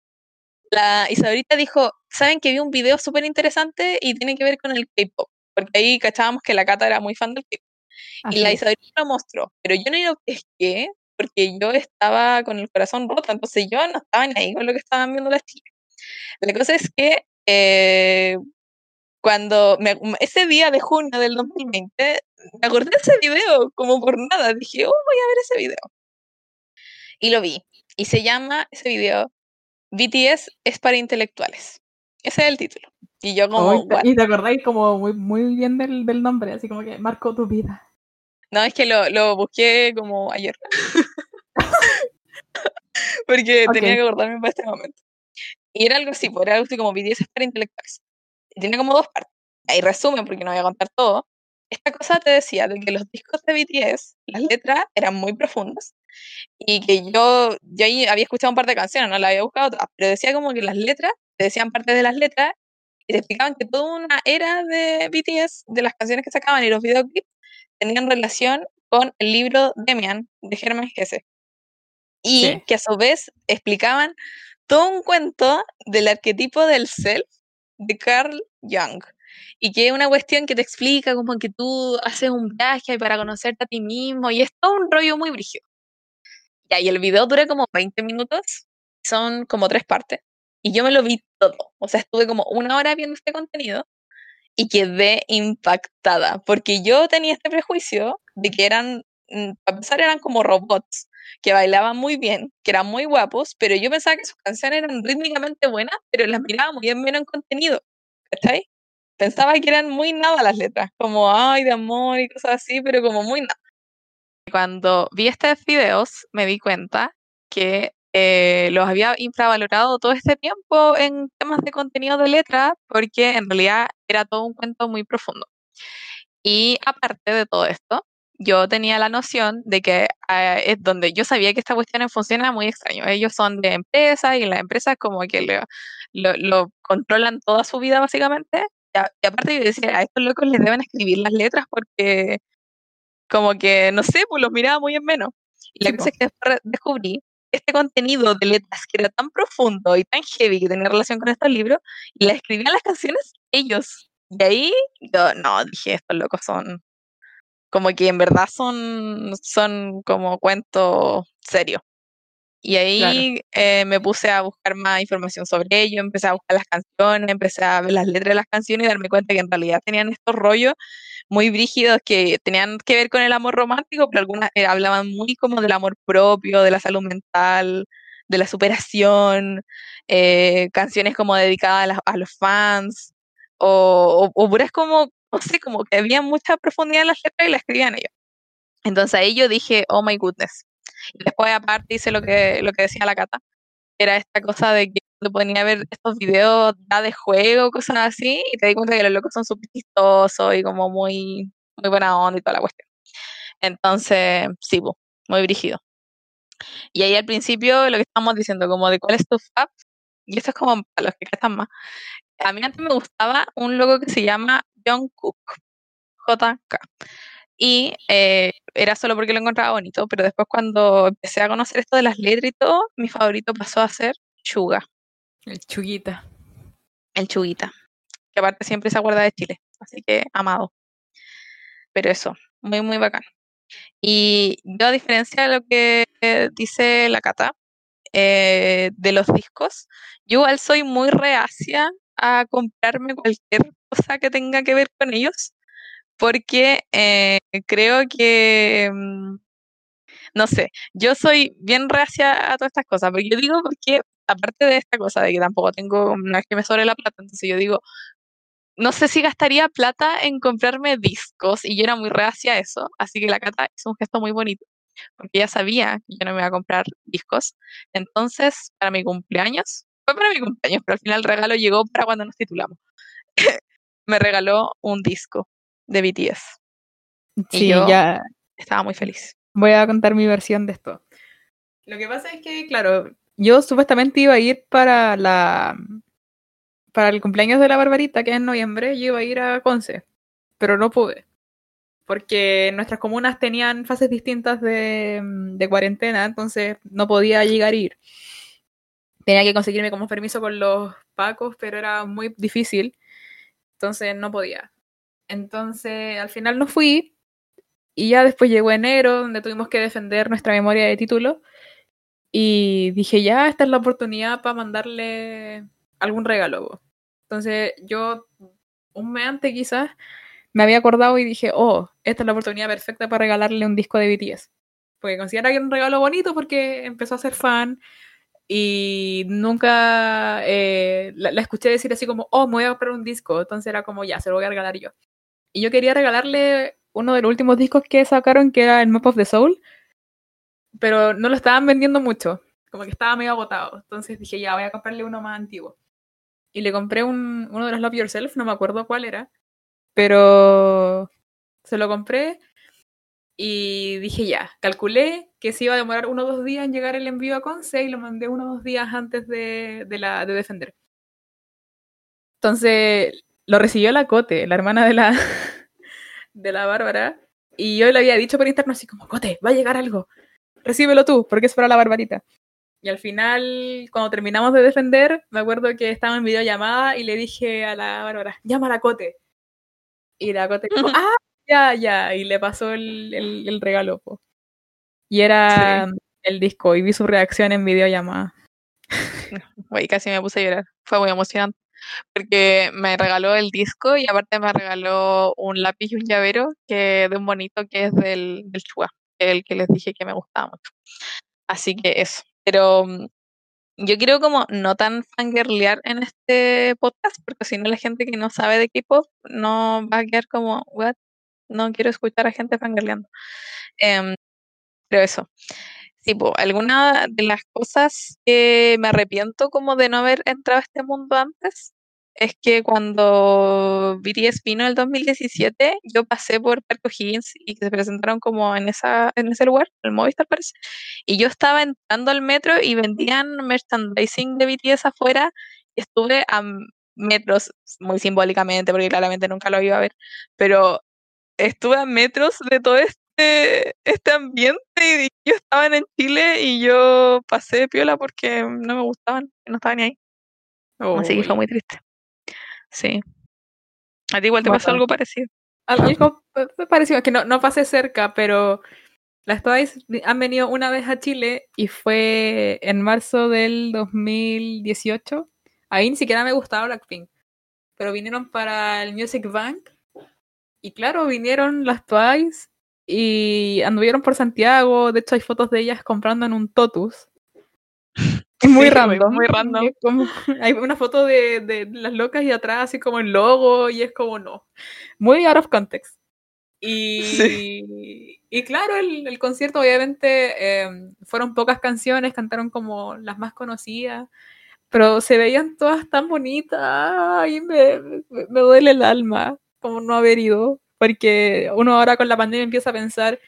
la Isabelita dijo, ¿saben que vi un video súper interesante y tiene que ver con el K-pop? Porque ahí cachábamos que la Cata era muy fan del K-pop. Y la Isabelita lo mostró, pero yo no lo pesqué porque yo estaba con el corazón roto, entonces yo no estaba ni ahí con lo que estaban viendo las chicas. La cosa es que eh, cuando ese día de junio del 2020, me acordé de ese video como por nada, dije, oh, voy a ver ese video. Y lo vi. Y se llama ese video BTS es para intelectuales. Ese es el título. Y yo como... y te acordáis como muy, muy bien del, del, nombre, así como que marcó tu vida. No, es que lo, lo busqué como ayer. *laughs* Porque tenía que acordarme para este momento. Y era algo así, pues era algo así como BTS es para intelectuales. Y tiene como dos partes. Ahí resumen, porque no voy a contar todo. esta cosa te decía de que los discos de BTS, las letras eran muy profundas y que yo, yo ahí había escuchado un par de canciones, no la había buscado todas, pero decía como que las letras, te decían parte de las letras y te explicaban que toda una era de BTS, de las canciones que sacaban y los videoclips, tenían relación con el libro Demian de Hermann Hesse. Y que a su vez explicaban todo un cuento del arquetipo del self de Carl Jung. Y que es una cuestión que te explica como que tú haces un viaje para conocerte a ti mismo y es todo un rollo muy brígido. Y el video dura como 20 minutos, son como tres partes. Y yo me lo vi todo. O sea, estuve como una hora viendo este contenido y quedé impactada, porque yo tenía este prejuicio de que eran, mm, a pesar eran como robots, que bailaban muy bien, que eran muy guapos, pero yo pensaba que sus canciones eran rítmicamente buenas, pero las miraba muy bien menos en contenido, ¿cachai? Pensaba que eran muy nada las letras, como ay de amor y cosas así, pero como muy nada. Cuando vi estos videos me di cuenta que eh, los había infravalorado todo este tiempo en temas de contenido de letra, porque en realidad era todo un cuento muy profundo. Y aparte de todo esto, yo tenía la noción de que ah, es donde yo sabía que esta cuestión funciona muy extraño. Ellos son de empresas y las empresas como que lo, controlan toda su vida básicamente. Y, aparte yo decía, a estos locos les deben escribir las letras porque como que, no sé, pues los miraba muy en menos. Y la cosa es que descubrí este contenido de letras que era tan profundo y tan heavy que tenía relación con estos libros, y la escribían las canciones ellos. Y ahí yo, no, dije, estos locos son como que en verdad son, son como cuentos serios. Y ahí eh, me puse a buscar más información sobre ello, empecé a buscar las canciones, empecé a ver las letras de las canciones y darme cuenta que en realidad tenían estos rollos muy brígidos que tenían que ver con el amor romántico, pero algunas eh, hablaban muy como del amor propio, de la salud mental, de la superación, eh, canciones como dedicadas a, los fans, o, o, puras como, no sé, como que había mucha profundidad en las letras y las escribían ellos. Entonces ahí yo dije, oh my goodness. Y después aparte hice lo que, lo que decía la Cata, era esta cosa de que cuando ponía a ver estos videos de juego, cosas así, y te di cuenta que los locos son súper chistosos y como muy, muy buena onda y toda la cuestión. Entonces, sí, muy brígido. Y ahí al principio lo que estábamos diciendo, como de cuál es tu fab, y eso es como para los que están más. A mí antes me gustaba un logo que se llama John Cook, JK. Y eh, era solo porque lo encontraba bonito, pero después cuando empecé a conocer esto de las letras y todo, mi favorito pasó a ser Chuga. El Chuguita. El Chuguita. Que aparte siempre se acuerda de Chile. Así que amado. Pero eso, muy, muy bacán. Y yo, a diferencia de lo que dice la Cata, eh, de los discos, yo igual soy muy reacia a comprarme cualquier cosa que tenga que ver con ellos, porque eh, creo que, mm, no sé, yo soy bien reacia a todas estas cosas, pero yo digo porque aparte de esta cosa de que tampoco tengo, no es que me sobre la plata, entonces yo digo, no sé si gastaría plata en comprarme discos y yo era muy reacia a eso, así que la Cata hizo un gesto muy bonito, porque ella sabía que yo no me iba a comprar discos. Entonces, para mi cumpleaños, fue para mi cumpleaños, pero al final el regalo llegó para cuando nos titulamos. *laughs* me regaló un disco de BTS. Sí, y yo ya estaba muy feliz. Voy a contar mi versión de esto. Lo que pasa es que, claro, yo supuestamente iba a ir para la para el cumpleaños de la Barbarita, que es en noviembre, yo iba a ir a Conce, pero no pude. Porque nuestras comunas tenían fases distintas de, de cuarentena, entonces no podía llegar a ir. Tenía que conseguirme como permiso con los pacos, pero era muy difícil, entonces no podía. Entonces al final no fui, y ya después llegó enero, donde tuvimos que defender nuestra memoria de título. Y dije, ya, esta es la oportunidad para mandarle algún regalo. Entonces yo, un mes antes quizás, me había acordado y dije, oh, esta es la oportunidad perfecta para regalarle un disco de BTS. Porque considera que era un regalo bonito porque empezó a ser fan y nunca eh, la, la, escuché decir así como, oh, me voy a comprar un disco. Entonces era como, ya, se lo voy a regalar yo. Y yo quería regalarle uno de los últimos discos que sacaron, que era el Map of the Soul, pero no lo estaban vendiendo mucho, como que estaba medio agotado. Entonces dije, ya, voy a comprarle uno más antiguo. Y le compré un, uno de los Love Yourself, no me acuerdo cuál era, pero Se lo compré y dije ya, calculé que se iba a demorar uno o dos días en llegar el envío a Conce y lo mandé uno o dos días antes de, de, la, de defender. Entonces lo recibió la Cote, la hermana de la, *laughs* de la Bárbara, y yo le había dicho por interno así como, Cote, va a llegar algo, recíbelo tú, porque es para la Barbarita. Y al final, cuando terminamos de defender, me acuerdo que estaba en videollamada y le dije a la Bárbara, llama a la Cote. Y la Cote dijo, ah, ya, ya, y le pasó el, el, el regalo. Po. Y era sí. el disco, y vi su reacción en videollamada. *laughs* Güey, casi me puse a llorar, fue muy emocionante. Porque me regaló el disco y aparte me regaló un lápiz y un llavero que de un bonito que es del, del Chua, el que les dije que me gustaba mucho. Así que eso. Pero yo quiero como no tan fangirlear en este podcast, porque si no la gente que no sabe de K-pop no va a quedar como, what? No quiero escuchar a gente fangirleando. Eh, pero eso. Sí, pues, alguna de las cosas que me arrepiento como de no haber entrado a este mundo antes es que cuando BTS vino el 2017, yo pasé por Parque O'Higgins y se presentaron como en esa en ese lugar, el Movistar parece, y yo estaba entrando al metro y vendían merchandising de BTS afuera y estuve a metros, muy simbólicamente, porque claramente nunca lo iba a ver, pero estuve a metros de todo este, este ambiente y yo estaba en Chile y yo pasé de piola porque no me gustaban, no estaban ahí. Oh, Así que fue muy triste. Sí. A ti igual te bueno, pasó algo parecido. Algo parecido, es que no, no pasé cerca, pero las Twice han venido una vez a Chile y fue en marzo del 2018. Ahí ni siquiera me gustaba Blackpink, pero vinieron para el Music Bank y claro, vinieron las Twice y anduvieron por Santiago. De hecho, hay fotos de ellas comprando en un Totus. *laughs* Muy sí, random. Muy random. Como, *laughs* hay una foto de, de, las locas y atrás así como el logo y es como no. Muy out of context. Y, sí. y claro, el, el, concierto obviamente eh, fueron pocas canciones, cantaron como las más conocidas, pero se veían todas tan bonitas y me, me, me duele el alma como no haber ido, porque uno ahora con la pandemia empieza a pensar,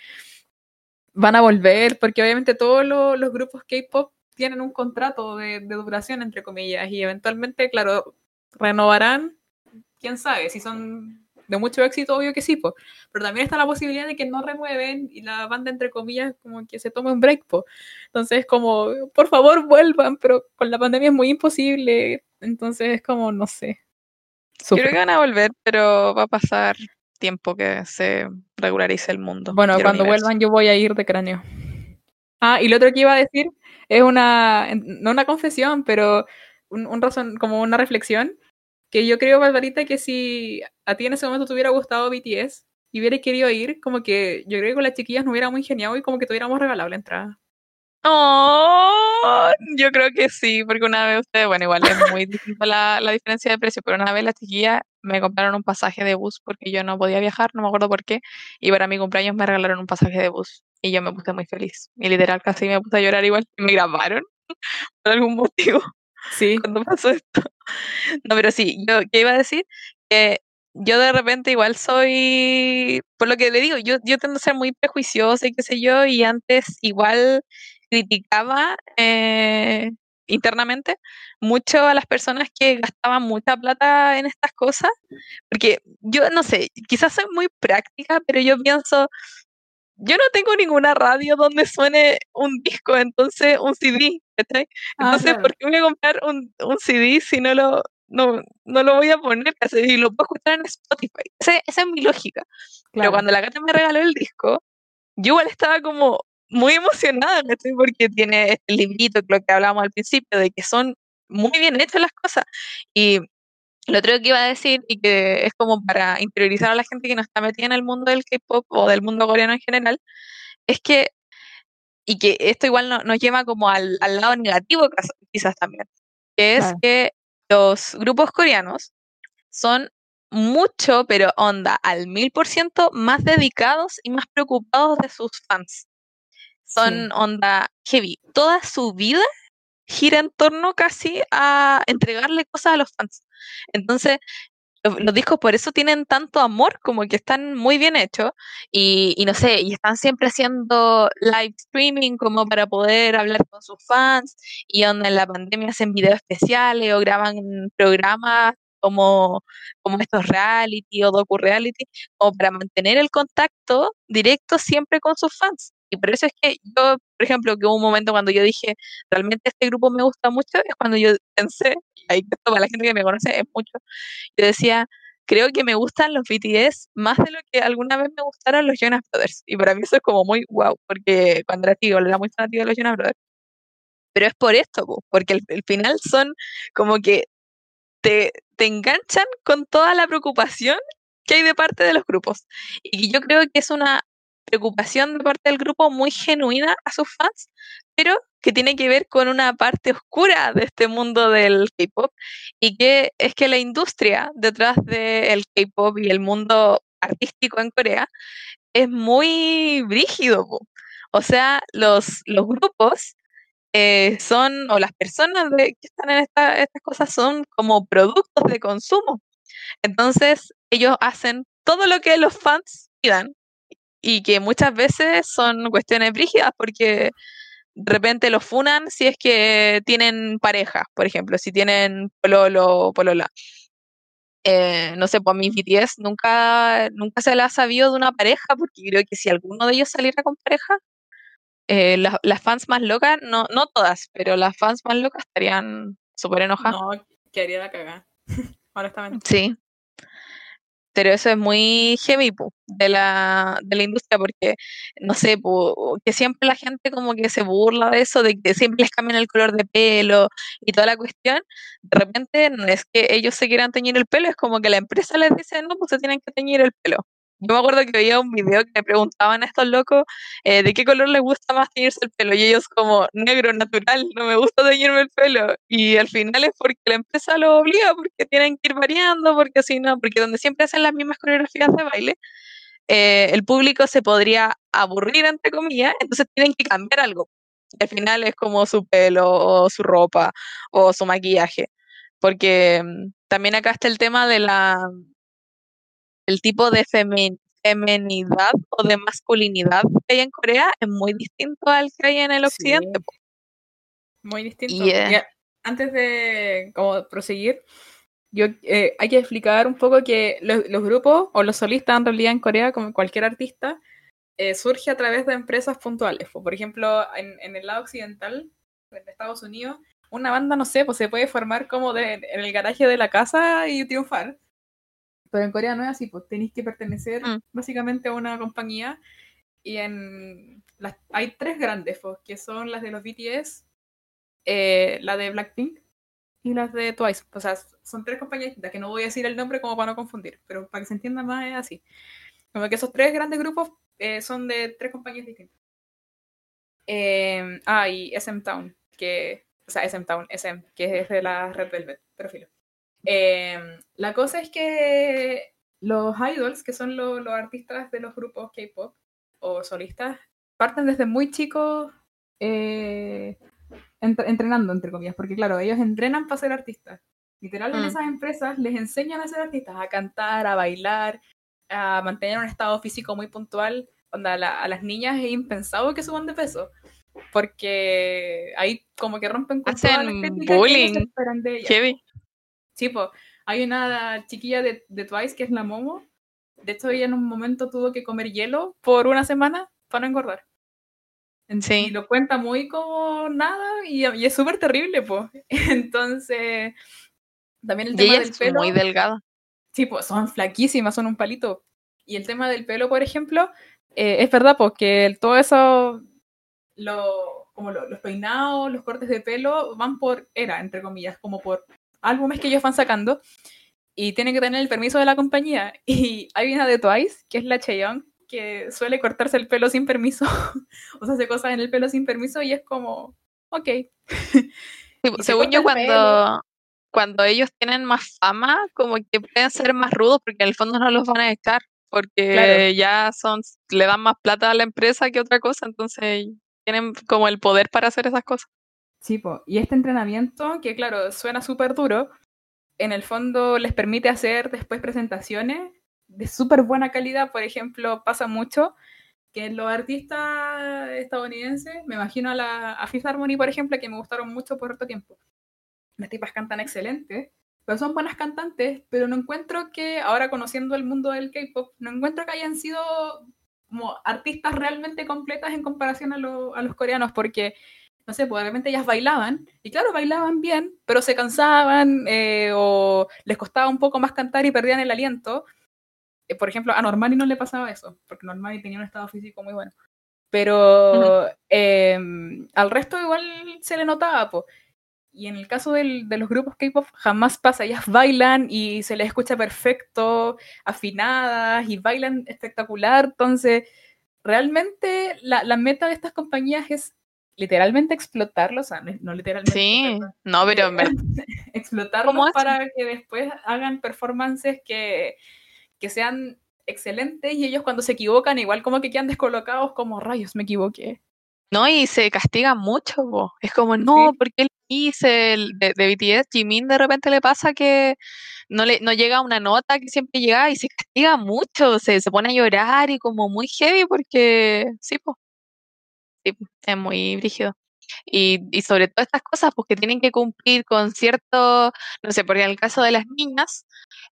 van a volver, porque obviamente todos los, los grupos K-Pop tienen un contrato de, de, duración, entre comillas, y eventualmente, claro, renovarán, quién sabe, si son de mucho éxito, obvio que sí, po. pero también está la posibilidad de que no renueven y la banda, entre comillas, como que se tome un break, po. entonces como, por favor vuelvan, pero con la pandemia es muy imposible, entonces es como, no sé. Super. Creo que van a volver, pero va a pasar tiempo que se regularice el mundo. Bueno, cuando vuelvan yo voy a ir de cráneo. Ah, y lo otro que iba a decir es una, no una confesión, pero un, razón, como una reflexión, que yo creo, Barbarita, que si a ti en ese momento te hubiera gustado BTS y hubieras querido ir, como que yo creo que con las chiquillas no hubiera muy genial y como que tuviéramos regalado la entrada. Oh, yo creo que sí, porque una vez ustedes, bueno, igual es muy distinta la, la, diferencia de precio, pero una vez las chiquillas me compraron un pasaje de bus porque yo no podía viajar, no me acuerdo por qué, y para mi cumpleaños me regalaron un pasaje de bus y yo me puse muy feliz. Y literal casi me puse a llorar igual me grabaron *laughs* por algún motivo. Sí. Cuando pasó esto. No, pero sí, yo ¿qué iba a decir? Que yo de repente igual soy, por lo que le digo, yo, yo tendo a ser muy prejuiciosa y qué sé yo, y antes igual criticaba eh, internamente mucho a las personas que gastaban mucha plata en estas cosas, porque yo no sé, quizás soy muy práctica, pero yo pienso, yo no tengo ninguna radio donde suene un disco, entonces un CD, ¿cachai? Entonces, ah, claro. ¿por qué voy a comprar un, un, CD si no lo, no, no lo voy a poner y lo puedo escuchar en Spotify? Ese, esa es mi lógica. Claro. Pero cuando la gata me regaló el disco, yo igual estaba como muy emocionada, ¿cachai? Porque tiene este librito, lo que hablábamos al principio, de que son muy bien hechas las cosas. Y lo otro que iba a decir, y que es como para interiorizar a la gente que no está metida en el mundo del K-pop o del mundo coreano en general, es que, y que esto igual no, nos lleva como al, al, lado negativo quizás también, que es que los grupos coreanos son mucho, pero onda, al mil por ciento más dedicados y más preocupados de sus fans. Son sí. onda heavy. Toda su vida gira en torno casi a entregarle cosas a los fans. Entonces, los, discos por eso tienen tanto amor, como que están muy bien hechos y, no sé, y están siempre haciendo live streaming como para poder hablar con sus fans y donde en la pandemia hacen videos especiales o graban programas como, como estos reality o docu-reality, o para mantener el contacto directo siempre con sus fans. Y por eso es que yo, por ejemplo, que hubo un momento cuando yo dije, realmente este grupo me gusta mucho, es cuando yo pensé, y ahí para la gente que me conoce es mucho, yo decía, creo que me gustan los BTS más de lo que alguna vez me gustaron los Jonas Brothers. Y para mí eso es como muy wow, porque cuando era chico era muy fanático de los Jonas Brothers. Pero es por esto, porque el final son como que te, te enganchan con toda la preocupación que hay de parte de los grupos. Y yo creo que es una preocupación de parte del grupo muy genuina a sus fans, pero que tiene que ver con una parte oscura de este mundo del K-pop y que es que la industria detrás del K-pop y el mundo artístico en Corea es muy brígido. O sea, los, los grupos eh, son, o las personas que están en estas cosas son como productos de consumo. Entonces, ellos hacen todo lo que los fans pidan y que muchas veces son cuestiones brígidas porque de repente los funan si es que tienen pareja, por ejemplo, si tienen pololo o polola. Eh, no sé, pues a mis BTS nunca, nunca se les ha sabido de una pareja, porque creo que si alguno de ellos saliera con pareja, eh, las fans más locas, no, no todas, pero las fans más locas estarían súper enojadas. No, quedaría la cagada, *laughs* honestamente. Sí. Pero eso es muy heavy de, la, de la industria, porque, no sé, que siempre la gente como que se burla de eso, de que siempre les cambian el color de pelo y toda la cuestión. De repente no es que ellos se quieran teñir el pelo, es como que la empresa les dice, no, pues se tienen que teñir el pelo. Yo me acuerdo que veía un video que le preguntaban a estos locos eh, de qué color les gusta más teñirse el pelo y ellos como negro, natural, no me gusta teñirme el pelo. Y al final es porque la empresa lo obliga, porque tienen que ir variando, porque si no, porque donde siempre hacen las mismas coreografías de baile, eh, el público se podría aburrir, entre comillas, entonces tienen que cambiar algo. Al final es como su pelo o su ropa o su maquillaje. Porque mm, también acá está el tema de la el tipo de feminidad o de masculinidad que hay en Corea es muy distinto al que hay en el occidente. Muy distinto. Antes de como, proseguir, yo eh, hay que explicar un poco que los, grupos o los solistas en realidad en Corea, como cualquier artista, eh, surge a través de empresas puntuales. Por ejemplo, en, en, el lado occidental, en Estados Unidos, una banda, no sé, pues se puede formar como de, en el garaje de la casa y triunfar. Pero en Corea no es así, pues tenéis que pertenecer mm. básicamente a una compañía. Y en las, hay tres grandes, pues, que son las de los BTS, eh, la de Blackpink y las de Twice. O sea, son tres compañías que no voy a decir el nombre como para no confundir, pero para que se entienda más es así. Como que esos tres grandes grupos eh, son de tres compañías distintas. Eh, ah, y SM Town, que, o sea, SM Town, SM, que es de la Red Velvet, pero filo. Em, la cosa es que los idols, que son los artistas de los grupos K-pop o solistas, parten desde muy chicos eh, entrenando, entre comillas, porque claro, ellos entrenan para ser artistas. Literalmente mm. esas empresas les enseñan a ser artistas, a cantar, a bailar, a mantener un estado físico muy puntual. Onda, a, las niñas es impensado que suban de peso, porque ahí como que rompen con Hacen bullying. Heavy. Sí, pues hay una chiquilla de, de, Twice que es la Momo. De hecho, ella en un momento tuvo que comer hielo por una semana para no engordar. Sí. Y lo cuenta muy como nada y, es súper terrible, pues. *laughs* Entonces, también el tema del pelo. muy delgada. Sí, pues son flaquísimas, son un palito. Y el tema del pelo, por ejemplo, eh, es verdad, porque todo eso, lo, como los peinados, los cortes de pelo, van por era, entre comillas, como por álbumes que ellos van sacando y tienen que tener el permiso de la compañía. *laughs* Y hay una de Twice, que es la Cheyoung, que suele cortarse el pelo sin permiso, *laughs* o sea, hace cosas en el pelo sin permiso y es como, ok. *laughs* según yo, cuando, cuando ellos tienen más fama, como que pueden ser más rudos porque en el fondo no los van a echar, porque ya son, le dan más plata a la empresa que otra cosa, entonces tienen como el poder para hacer esas cosas. Sí, y este entrenamiento, que claro, suena súper duro, en el fondo les permite hacer después presentaciones de súper buena calidad. Por ejemplo, pasa mucho que los artistas estadounidenses, me imagino a, la, a Fifth Harmony, por ejemplo, que me gustaron mucho por otro tiempo. Las tipas cantan excelente, pero son buenas cantantes, pero no encuentro que, ahora conociendo el mundo del K-pop, no encuentro que hayan sido como artistas realmente completas en comparación a, a los coreanos, porque no sé, probablemente ellas bailaban, y claro, bailaban bien, pero se cansaban eh, o les costaba un poco más cantar y perdían el aliento. Eh, por ejemplo, a Normani no le pasaba eso, porque Normani tenía un estado físico muy bueno. Pero em, al resto igual se le notaba, pues. Y en el caso del, de los grupos K-pop jamás pasa, ellas bailan y se les escucha perfecto, afinadas y bailan espectacular. Entonces, realmente la, la meta de estas compañías es literalmente explotarlos, o sea, no literalmente. Sí, no, pero en *laughs* explotarlos para que después hagan performances que, que sean excelentes y ellos cuando se equivocan igual como que quedan descolocados como rayos, me equivoqué. No, y se castiga mucho, es como, no, porque él dice de, de, BTS, Jimin de repente le pasa que no le no llega una nota que siempre llega y se castiga mucho, se, se pone a llorar y como muy heavy porque, sí, pues, sí, es muy brígido. Y, y, sobre todo estas cosas, pues que tienen que cumplir con cierto, no sé, porque en el caso de las niñas,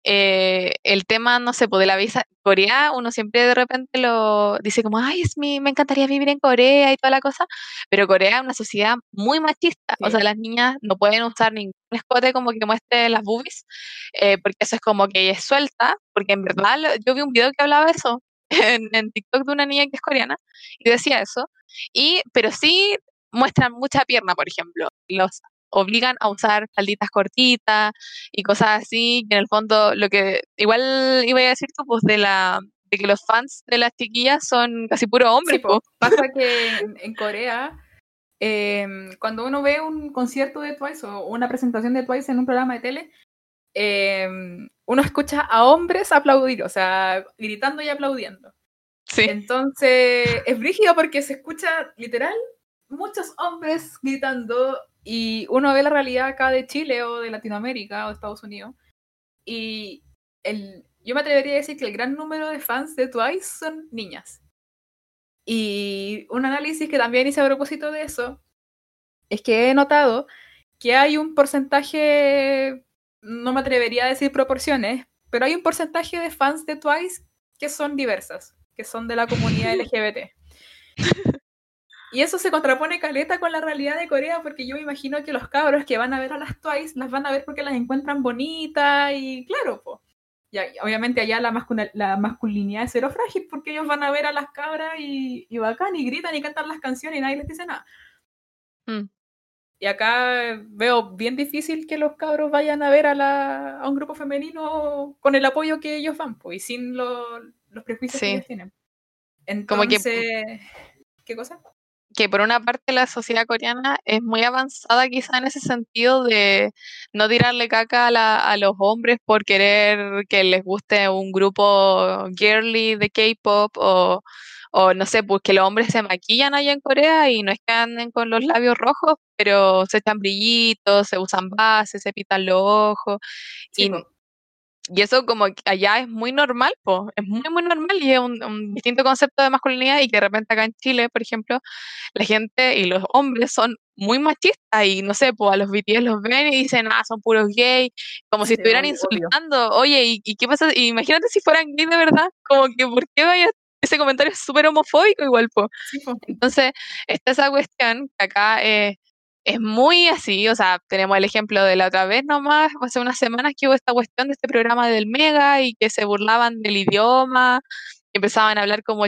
eh, el tema, no sé, pues de la visa Corea, uno siempre de repente lo dice como, ay, es mi, me encantaría vivir en Corea y toda la cosa, pero Corea es una sociedad muy machista, o sea, las niñas no pueden usar ningún escote como que muestre las boobies, eh, porque eso es como que es suelta, porque en verdad yo vi un video que hablaba de eso, en, en TikTok de una niña que es coreana, y decía eso, y, pero sí muestran mucha pierna, por ejemplo. Los obligan a usar falditas cortitas y cosas así, que en el fondo lo que igual iba a decir tú, pues de la de que los fans de las chiquillas son casi puro hombres. Sí, pasa que *laughs* en, Corea, em, cuando uno ve un concierto de Twice o una presentación de Twice en un programa de tele, em, uno escucha a hombres aplaudir, o sea, gritando y aplaudiendo. Sí. Entonces, es brígido porque se escucha literal muchos hombres gritando y uno ve la realidad acá de Chile o de Latinoamérica o de Estados Unidos y el, yo me atrevería a decir que el gran número de fans de Twice son niñas. Y un análisis que también hice a propósito de eso es que he notado que hay un porcentaje, no me atrevería a decir proporciones, pero hay un porcentaje de fans de Twice que son diversas, que son de la comunidad *laughs* LGBT. Y eso se contrapone caleta con la realidad de Corea, porque yo me imagino que los cabros que van a ver a las Twice las van a ver porque las encuentran bonitas y claro, pues. Y obviamente allá la, la, masculinidad es cero frágil porque ellos van a ver a las cabras y, y bacán y gritan y cantan las canciones y nadie les dice nada. Mm. Y acá veo bien difícil que los cabros vayan a ver a, la, a un grupo femenino con el apoyo que ellos van, pues, y sin los prejuicios que ellos tienen. Entonces, que... ¿qué cosa? que por una parte la sociedad coreana es muy avanzada quizá en ese sentido de no tirarle caca a, los hombres por querer que les guste un grupo girly de K-pop o, o no sé, pues que los hombres se maquillan allá en Corea y no es que anden con los labios rojos, pero se echan brillitos, se usan bases, se pitan los ojos. y, y eso como allá es muy normal, pues, es muy, muy normal y es un, distinto concepto de masculinidad y que de repente acá en Chile, por ejemplo, la gente y los hombres son muy machistas y no sé, pues a los BTS los ven y dicen, ah, son puros gays, como si estuvieran insultando, oye, ¿y, qué pasa? imagínate si fueran gays de verdad, como que, ¿por qué vaya? Ese comentario es súper homofóbico igual, pues. Entonces, está esa cuestión que acá es es muy así, o sea, tenemos el ejemplo de la otra vez nomás, hace unas semanas que hubo esta cuestión de este programa del Mega y que se burlaban del idioma, empezaban a hablar como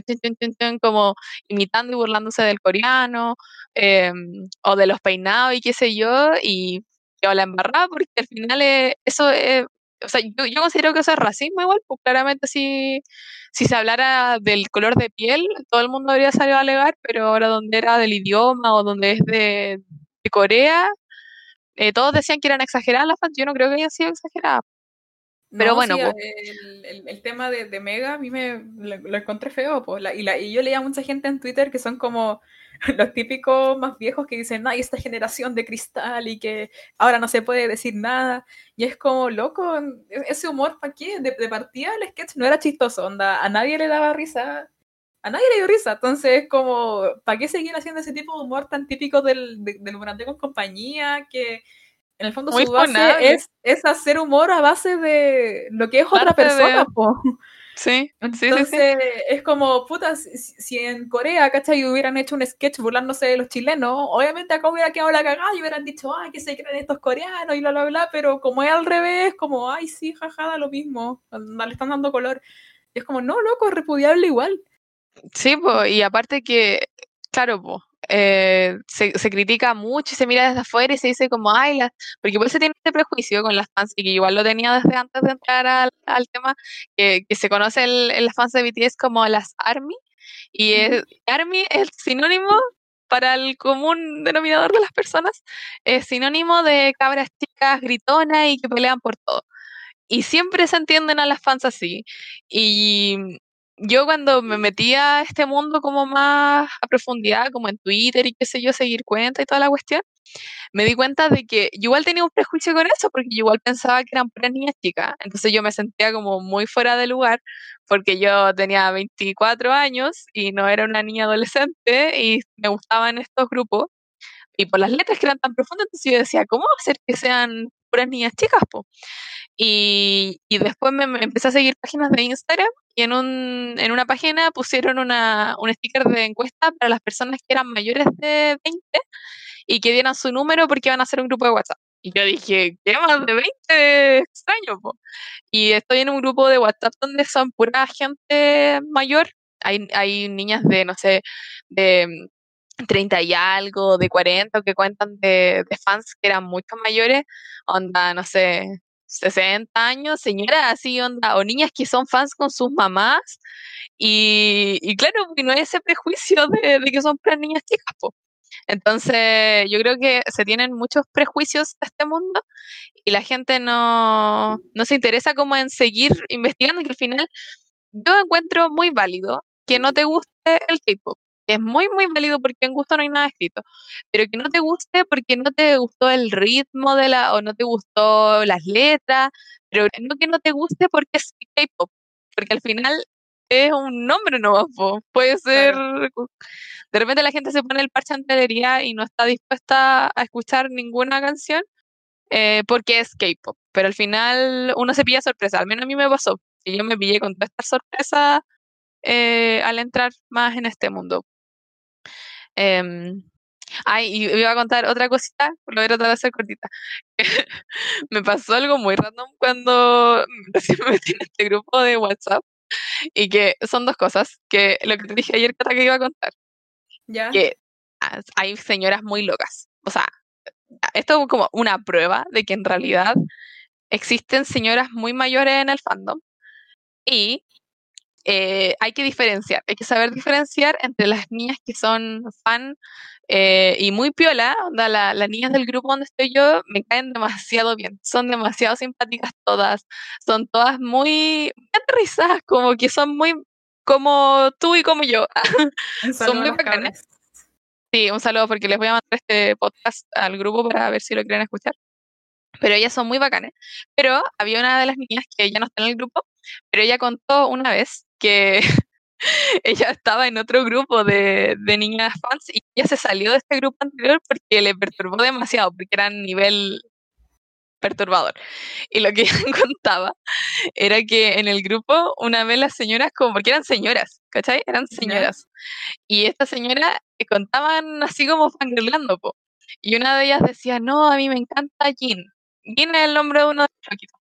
como imitando y burlándose del coreano, em, o de los peinados y qué sé yo, y yo la embarraba porque al final eso es, o sea, yo, considero que eso es racismo igual, pues claramente si, si se hablara del color de piel, todo el mundo habría salido a alegar, pero ahora donde era del idioma o donde es de, de Corea, eh, todos decían que eran exageradas las fans, yo no creo que hayan sido exageradas. Pero bueno, el, tema de, Mega a mí me lo, encontré feo, y, la, y yo leía a mucha gente en Twitter que son como, *laughs* los típicos más viejos que dicen, ay, esta generación de cristal y que ahora no se puede decir nada. Y es como, loco, e-, ese humor, ¿para qué? De, partida el sketch no era chistoso, onda, a nadie le daba risa, a nadie le dio risa. Entonces, como, ¿para qué seguir haciendo ese tipo de humor tan típico del, del con compañía? Que en el fondo su base es, es, hacer humor a base de lo que es otra persona, Sí, Entonces, es como, puta, si, en Corea, ¿cachai? Hubieran hecho un sketch burlándose de los chilenos, obviamente acá hubiera quedado la cagada y hubieran dicho, ay, que se creen estos coreanos y bla, bla, bla, pero como es al revés, como, ay, sí, jajada, lo mismo, le están dando color. Y es como, no, loco, es repudiable igual. Sí, pues, y aparte que, claro, pues, eh, se, critica mucho y se mira desde afuera y se dice como, ay, porque igual se tiene este prejuicio con las fans y que igual lo tenía desde antes de entrar al, tema, que, se conoce en las fans de BTS como las ARMY y ARMY es sinónimo para el común denominador de las personas, es sinónimo de cabras chicas gritonas y que pelean por todo. Y siempre se entienden a las fans así. Y yo cuando me metía a este mundo como más a profundidad, como en Twitter y qué sé yo, seguir cuenta y toda la cuestión, me di cuenta de que yo igual tenía un prejuicio con eso, porque yo igual pensaba que eran puras niñas chicas. Entonces yo me sentía como muy fuera de lugar, porque yo tenía 24 años y no era una niña adolescente y me gustaban estos grupos. Y por las letras que eran tan profundas, entonces yo decía, ¿cómo hacer que sean puras niñas chicas? Po? Y, y después me, empecé a seguir páginas de Instagram y en, un, en una página pusieron una, un sticker de encuesta para las personas que eran mayores de 20 y que dieran su número porque iban a hacer un grupo de WhatsApp. Y yo dije, ¿qué más de 20? Extraño, po. Y estoy en un grupo de WhatsApp donde son pura gente mayor. Hay, hay niñas de, no sé, de 30 y algo, de 40, que cuentan de, de fans que eran mucho mayores. Onda, no sé, 60 años, señoras así onda, o niñas que son fans con sus mamás, y, y claro, no hay ese prejuicio de, que son niñas chicas, po. Entonces, yo creo que se tienen muchos prejuicios de este mundo y la gente no, no se interesa como en seguir investigando, que al final yo encuentro muy válido que no te guste el K-pop es muy, muy válido porque en gusto no hay nada escrito, pero que no te guste porque no te gustó el ritmo de la, o no te gustó las letras, pero no que no te guste porque es K-pop, porque al final es un nombre nuevo, puede ser, de repente la gente se pone el parche anterior y no está dispuesta a escuchar ninguna canción eh, porque es K-pop, pero al final uno se pilla sorpresa, al menos a mí me pasó, y yo me pillé con toda esta sorpresa eh, al entrar más en este mundo. Eh, ay, y iba a contar otra cosita, lo voy a tratar de hacer cortita. *laughs* me pasó algo muy random cuando recién *laughs* me metí en este grupo de WhatsApp y que son dos cosas, que lo que te dije ayer que iba a contar. ¿Ya? Que hay señoras muy locas. O sea, esto es como una prueba de que en realidad existen señoras muy mayores en el fandom y eh, hay que diferenciar, hay que saber diferenciar entre las niñas que son fan eh, y muy piola, onda, las niñas del grupo donde estoy yo me caen demasiado bien, son demasiado simpáticas todas, son todas muy aterrizadas, como que son muy como tú y como yo, *laughs* son muy bacanas. Sí, un saludo porque les voy a mandar este podcast al grupo para ver si lo quieren escuchar. Pero ellas son muy bacanas. Pero había una de las niñas que ya no está en el grupo, pero ella contó una vez que *laughs* ella estaba en otro grupo de, de, niñas fans y ella se salió de este grupo anterior porque le perturbó demasiado, porque era nivel perturbador. Y lo que *laughs* ella contaba era que en el grupo una vez las señoras, como porque eran señoras, ¿cachai? Eran señoras. Y estas señoras contaban así como fangirlando, po. Y una de ellas decía, no, a mí me encanta Jin. Jin es el nombre de uno de los.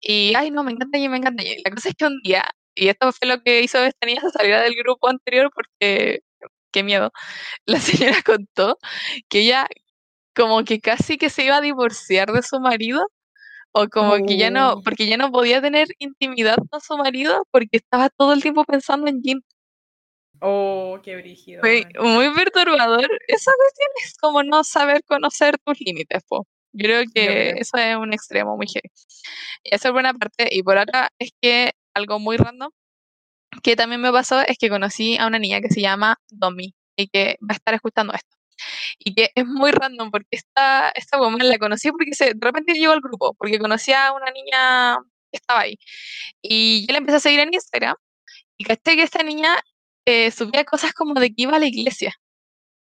Y, ay, no, me encanta Jin, me encanta. La cosa es que un día y esto fue lo que hizo esta niña salir del grupo anterior porque, qué miedo, *laughs* la señora contó que ella como que casi que se iba a divorciar de su marido o como que ya no, oh. porque ya no podía tener intimidad con su marido porque estaba todo el tiempo pensando en Jin. Oh, qué brígido. muy perturbador. Esa cuestión es como no saber conocer tus límites, po. Yo creo que eso es un extremo muy heavy. Esa es buena parte. Y por otra es que algo muy random que también me pasó es que conocí a una niña que se llama Domi. y que va a estar escuchando esto. Y que es muy random porque esta, esta woman la conocí porque se, de repente llegó al grupo, porque conocía a una niña que estaba ahí. Y yo la empecé a seguir en Instagram y caché que esta niña eh, subía cosas como de que iba a la iglesia.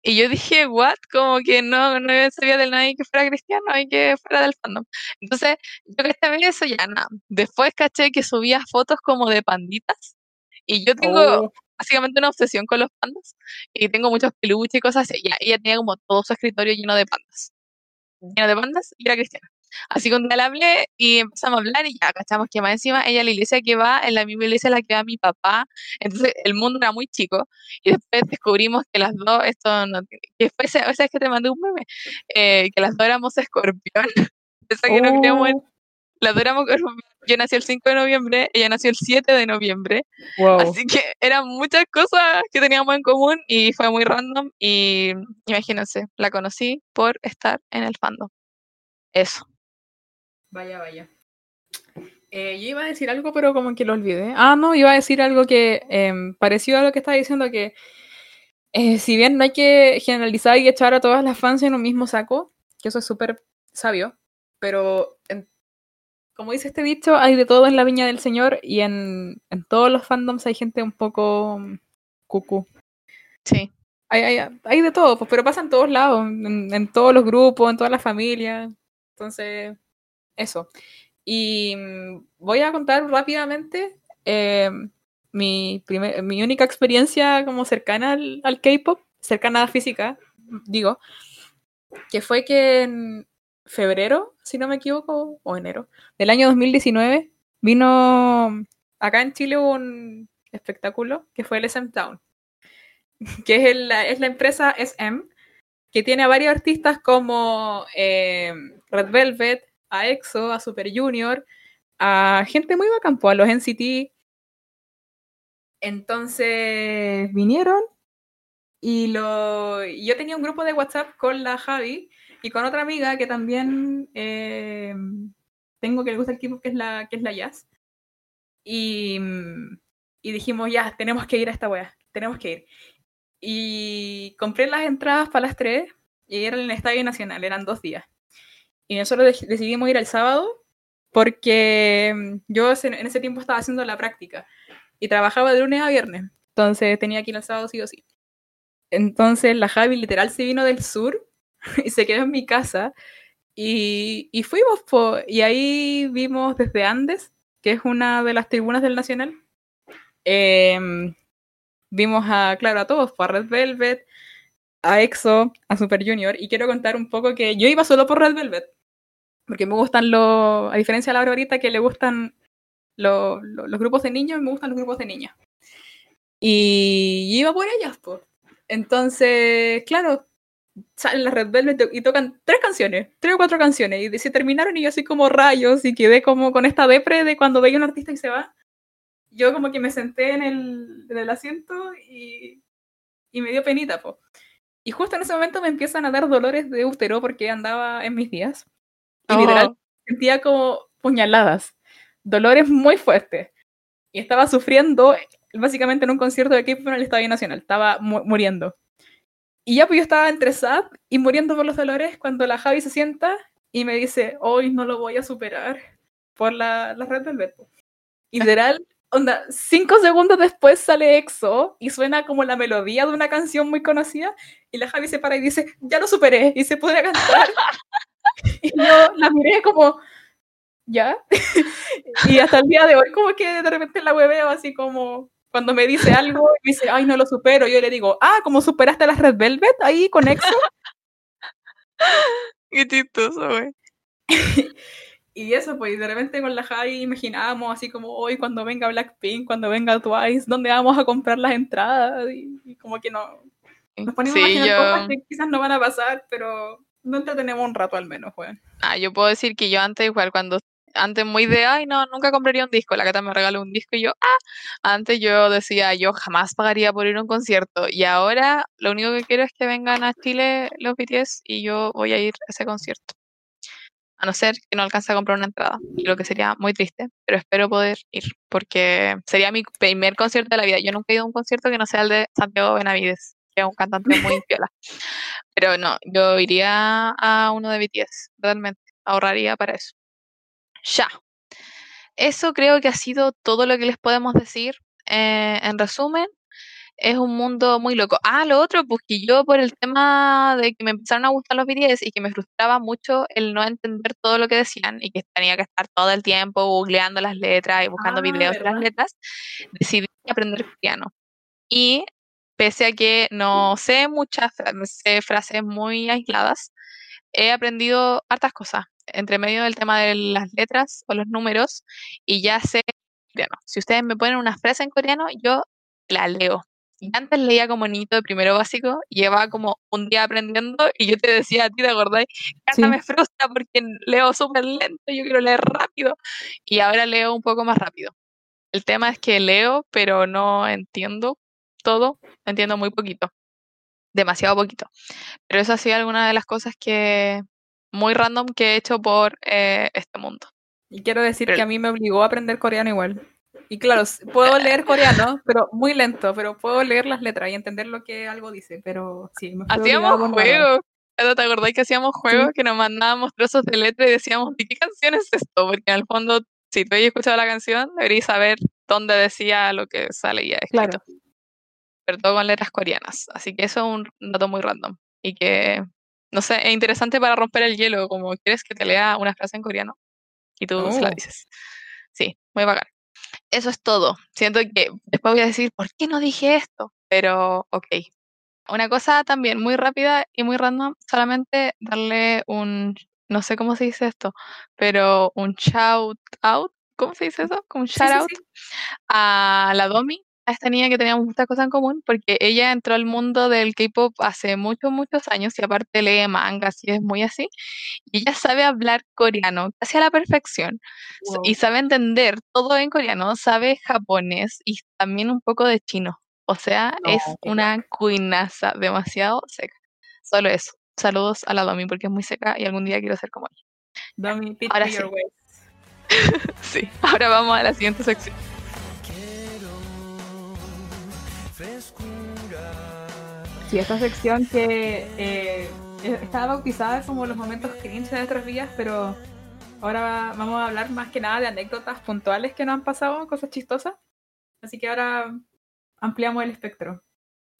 Y yo dije, what? Como que no, no sabía del nadie que fuera cristiano y que fuera del fandom. Entonces, yo que estaba eso ya nada. Después caché que subía fotos como de panditas. Y yo tengo Oh. básicamente una obsesión con los pandas. Y tengo muchos peluches y cosas así. Ya, ella tenía como todo su escritorio lleno de pandas. Lleno de pandas y era cristiana. Así que un día le hablé y empezamos a hablar y ya cachamos que más encima ella la iglesia que va, en la misma iglesia en la que va mi papá. Entonces el mundo era muy chico y después descubrimos que las dos, esto no que fue, esa vez que te mandé un meme, eh, que las dos éramos escorpión. *laughs* Que no en- Oh, las dos éramos escorpión. Yo nací el 5 de noviembre, ella nació el 7 de noviembre. wow. Así que eran muchas cosas que teníamos en común y fue muy random. Y imagínense, la conocí por estar en el fandom. Eso. Vaya, vaya. Eh, yo iba a decir algo, pero como que lo olvidé. Ah, no, iba a decir algo que em, parecido a lo que estaba diciendo, que eh, si bien no hay que generalizar y echar a todas las fans en un mismo saco, que eso es súper sabio, pero en- como dice este dicho, hay de todo en la viña del señor y en, en todos los fandoms hay gente un poco mm, cucú. Sí. Hay, hay, hay de todo, pues, pero pasa en todos lados, en, en todos los grupos, en todas las familias. Entonces, eso. Y mm, voy a contar rápidamente eh, mi, primer- mi única experiencia como cercana al, K-pop, cercana a física, digo, que fue que en febrero, si no me equivoco, o enero, del año 2019, vino acá en Chile un espectáculo que fue el SM Town, que es, el- la, es la empresa SM, que tiene a varios artistas como eh, Red Velvet, a EXO, a Super Junior, a gente muy pues, a los NCT. Entonces vinieron y lo, yo tenía un grupo de WhatsApp con la Javi y con otra amiga que también eh, tengo que le gusta el K-pop, que es la, que es la Jazz. Y, y dijimos, ya, tenemos que ir a esta wea, tenemos que ir. Y compré las entradas para las tres y era en el Estadio Nacional, eran dos días. Y nosotros dec- decidimos ir el sábado porque mm, yo en ese tiempo estaba haciendo la práctica y trabajaba de lunes a viernes. Entonces tenía que ir el sábado sí o sí. Entonces la Javi literal se vino del sur *laughs* y se quedó en mi casa y, y fuimos, po, y ahí vimos desde Andes, que es una de las tribunas del Nacional. Em, vimos a, claro, a todos, a Red Velvet, a EXO, a Super Junior, y quiero contar un poco que yo iba solo por Red Velvet, porque me gustan los, a diferencia de la ahorita que le gustan lo- lo- los grupos de niños, me gustan los grupos de niñas. Y iba por ellas, pues. Entonces, claro, salen las Red Velvet y tocan tres canciones, tres o cuatro canciones, y se terminaron y yo así como rayos, y quedé como con esta depre de cuando veía un artista y se va. Yo como que me senté en el, en el asiento y, y me dio penita, po. Y justo en ese momento me empiezan a dar dolores de útero porque andaba en mis días. Y Oh. literal sentía como puñaladas, dolores muy fuertes. Y estaba sufriendo básicamente en un concierto de K-pop en el Estadio Nacional. Estaba mu- muriendo. Y ya pues yo estaba entre sad y muriendo por los dolores cuando la Javi se sienta y me dice, hoy no lo voy a superar por la, la Red Velvet. Y literal, onda, cinco segundos después sale EXO y suena como la melodía de una canción muy conocida y la Javi se para y dice, ya lo superé y se a cantar. *laughs* y yo la miré como, ¿ya? *laughs* y hasta el día de hoy como que de repente la hueveo así como cuando me dice algo y dice, ay, no lo supero, yo le digo, ah, como superaste las Red Velvet ahí con EXO. *laughs* Qué chistoso, güey. *laughs* Y eso, pues, de repente con la Javi imaginábamos así como hoy cuando venga Blackpink, cuando venga Twice, ¿dónde vamos a comprar las entradas? Y, y como que no. Nos ponemos a Sí, imaginar yo, cosas que quizás no van a pasar, pero no entretenemos un rato al menos, weón. ah, yo puedo decir que yo antes, igual, cuando antes muy de, ay, no, nunca compraría un disco, la Cata me regaló un disco y yo, ah, antes yo decía, yo jamás pagaría por ir a un concierto y ahora lo único que quiero es que vengan a Chile los BTS y yo voy a ir a ese concierto. A no ser que no alcance a comprar una entrada, lo que sería muy triste, pero espero poder ir, porque sería mi primer concierto de la vida. Yo nunca he ido a un concierto que no sea el de Santiago Benavides. Que es un cantante muy *laughs* piola. Pero no, yo iría a uno de BTS, realmente. Ahorraría para eso. Ya. Eso creo que ha sido todo lo que les podemos decir. Eh, en resumen, es un mundo muy loco. Ah, lo otro, pues que yo por el tema de que me empezaron a gustar los BTS y que me frustraba mucho el no entender todo lo que decían y que tenía que estar todo el tiempo googleando las letras y buscando Ah, videos de las letras, decidí aprender piano. Y pese a que no sé muchas, sé frases muy aisladas, he aprendido hartas cosas entre medio del tema de las letras o los números y ya sé coreano. Si ustedes me ponen una frase en coreano, yo la leo. Y antes leía como niñito de primero básico, llevaba como un día aprendiendo y yo te decía a ti, ¿te acordáis? Sí. Me frustra porque leo súper lento, yo quiero leer rápido. Y ahora leo un poco más rápido. El tema es que leo, pero no entiendo todo, entiendo muy poquito, demasiado poquito. Pero eso ha sido alguna de las cosas que muy random que he hecho por eh, este mundo. Y quiero decir Pero- que a mí me obligó a aprender coreano igual. Y claro, puedo leer coreano, pero muy lento, pero puedo leer las letras y entender lo que algo dice, pero sí, me Hacíamos juegos. ¿Te acordáis que hacíamos juegos que nos mandábamos trozos de letra y decíamos, ¿de qué canción es esto? Porque en el fondo, si tú hayas escuchado la canción, deberías saber dónde decía lo que sale ya escrito. Claro. Pero todo con letras coreanas. Así que eso es un dato muy random. Y que, no sé, es interesante para romper el hielo. Como quieres que te lea una frase en coreano y tú se la Oh. dices. Sí, muy bacán. Eso es todo. Siento que después voy a decir, ¿por qué no dije esto? Pero, ok. Una cosa también muy rápida y muy random, solamente darle un, no sé cómo se dice esto, pero un shout out, ¿cómo se dice eso? Como un Sí, shout sí, out sí. a la Domi, a esta niña que teníamos muchas cosas en común, porque ella entró al mundo del K-pop hace muchos, muchos años y aparte lee mangas y es muy así. Y ella sabe hablar coreano casi a la perfección s- y Wow. sabe entender todo en coreano, sabe japonés y también un poco de chino. O sea, No, es una cuinaza demasiado seca. Solo eso. Saludos a la Domi porque es muy seca y algún día quiero ser como ella. Domi, Ahora sí. *laughs* Sí. Ahora vamos a la siguiente sección. Sí, esta sección que eh, estaba bautizada como los momentos cringe de nuestras vidas, pero ahora vamos a hablar más que nada de anécdotas puntuales que nos han pasado, cosas chistosas. Así que ahora ampliamos el espectro,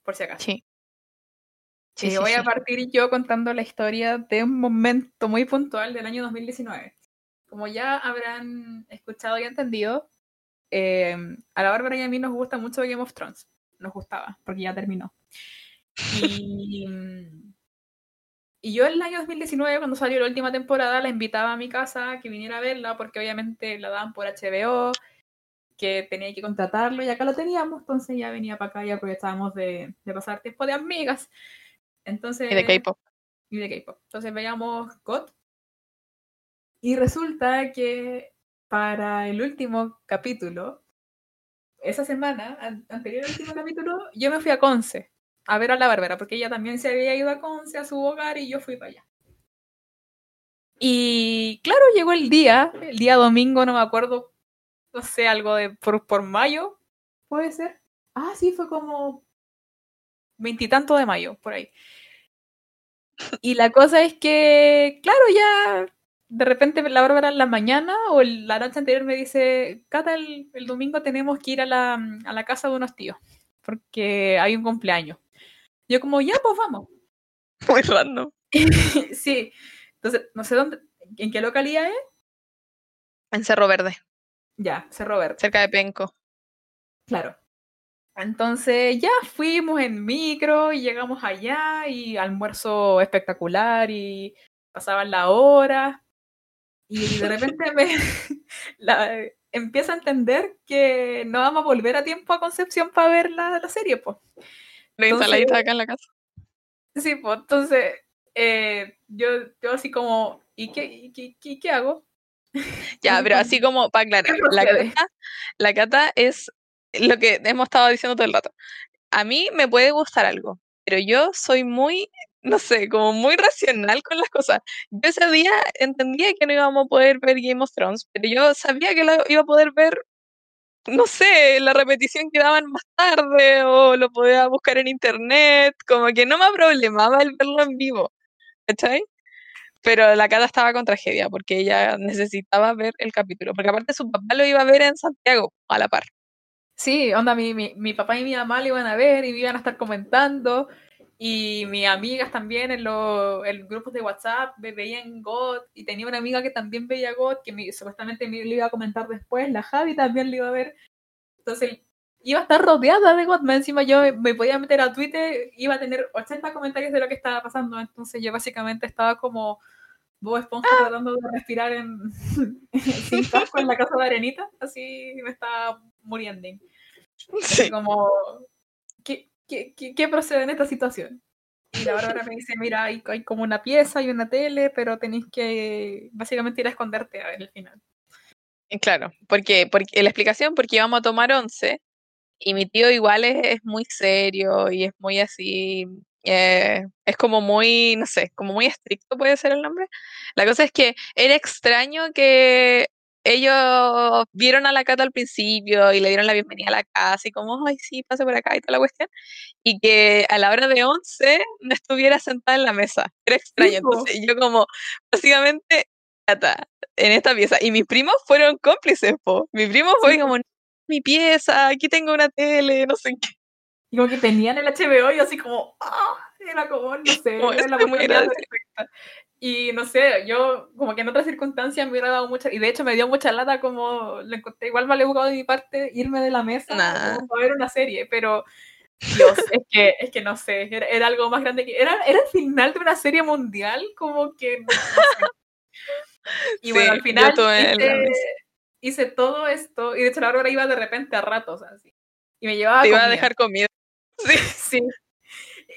por si acaso. Sí. Sí, sí, voy a sí. partir yo contando la historia de un momento muy puntual del año 2019. Como ya habrán escuchado y entendido, eh, a la Bárbara y a mí nos gusta mucho Game of Thrones. Nos gustaba, porque ya terminó. *laughs* Y, y yo en el año 2019, cuando salió la última temporada, la invitaba a mi casa a que viniera a verla, porque obviamente la daban por HBO, que tenía que contratarlo y acá lo teníamos, entonces ya venía para acá y aprovechábamos de, de pasar tiempo de amigas. Entonces, Y de K-pop. y de K-pop. Entonces veíamos God. Y resulta que para el último capítulo, esa semana, an- anterior al último capítulo, yo me fui a Conce a ver a la Bárbara, porque ella también se había ido a Conce, a su hogar, y yo fui para allá. Y claro, llegó el día, el día domingo, no me acuerdo, no sé, algo de por, por mayo, puede ser. Ah, sí, fue como veintitanto de mayo, por ahí. Y la cosa es que, claro, ya de repente la Bárbara en la mañana o el- la noche anterior me dice, Cata, el, el domingo tenemos que ir a la, a la casa de unos tíos, porque hay un cumpleaños. Yo como, ya, pues vamos. *laughs* Muy random. *laughs* sí. Entonces, no sé dónde, en qué localidad es. En Cerro Verde, Ya, Cerro Verde. cerca de Penco. Claro. Entonces ya fuimos en micro y llegamos allá y almuerzo espectacular y pasaban la hora y de repente me *laughs* la, empiezo a entender que no vamos a volver a tiempo a Concepción para ver la, la serie, pues. La Entonces- ensaladita acá en la casa. Sí, pues entonces eh, yo, yo así como, ¿y qué, y qué, qué- qué hago? *laughs* Ya, pero así como para aclarar, ¿qué la cata, la cata es lo que hemos estado diciendo todo el rato. A mí me puede gustar algo, pero yo soy muy, no sé, como muy racional con las cosas. Yo ese día entendía que no íbamos a poder ver Game of Thrones, pero yo sabía que lo iba a poder ver no sé, la repetición que daban más tarde o lo podía buscar en internet, como que no me problemaba el verlo en vivo, ¿cachai? Pero la Cata estaba con tragedia porque ella necesitaba ver el capítulo, porque aparte su papá lo iba a ver en Santiago a la par. Sí, onda, mi, mi, mi papá y mi mamá lo iban a ver y me iban a estar comentando. Y mis amigas también en los en grupos de WhatsApp ve- veían God. Y tenía una amiga que también veía God, que me- supuestamente me lo iba a comentar después. La Javi también lo iba a ver. Entonces iba a estar rodeada de God. Encima yo me, podía meter a Twitter, iba a tener 80 comentarios de lo que estaba pasando. Entonces yo básicamente estaba como Bob Esponja tratando de respirar en, *laughs* sin casco en la casa de arenita. Así me estaba muriendo. Sí. como, ¿qué, qué, qué, procede en esta situación? Y la Bárbara me dice, mira, hay, hay como una pieza y una tele, pero tenéis que básicamente ir a esconderte a ver el final. Y Claro, porque, porque la explicación, porque íbamos a tomar once y mi tío igual es, es muy serio y es muy así, eh, es como muy, no sé, como muy estricto puede ser el nombre. La cosa es que era extraño que ellos vieron a la Cata al principio y le dieron la bienvenida a la casa y como, ay, sí, pase por acá y toda la cuestión, y que a la hora de once no estuviera sentada en la mesa. Era extraño. Entonces yo como, básicamente, Cata, en esta pieza. Y mis primos fueron cómplices, po. Mi primo fue Sí, como, mi pieza, aquí tengo una tele, no sé qué. Y como que tenían el HBO y así como, ¡ah! Era como, no sé, Como, era la muy perfecta. Y no sé, yo como que en otras circunstancias me hubiera dado mucha, y de hecho me dio mucha lata como, le encontré igual vale jugado de mi parte irme de la mesa Nah. como para ver una serie, pero Dios, es que, es que no sé, era, era algo más grande que, era, era el final de una serie mundial, como que, no sé. Y bueno, Sí, al yo final hice, todo esto, y de hecho la Bárbara iba de repente a ratos así, y me llevaba Te iba a dejar comida. Sí. *laughs* Sí.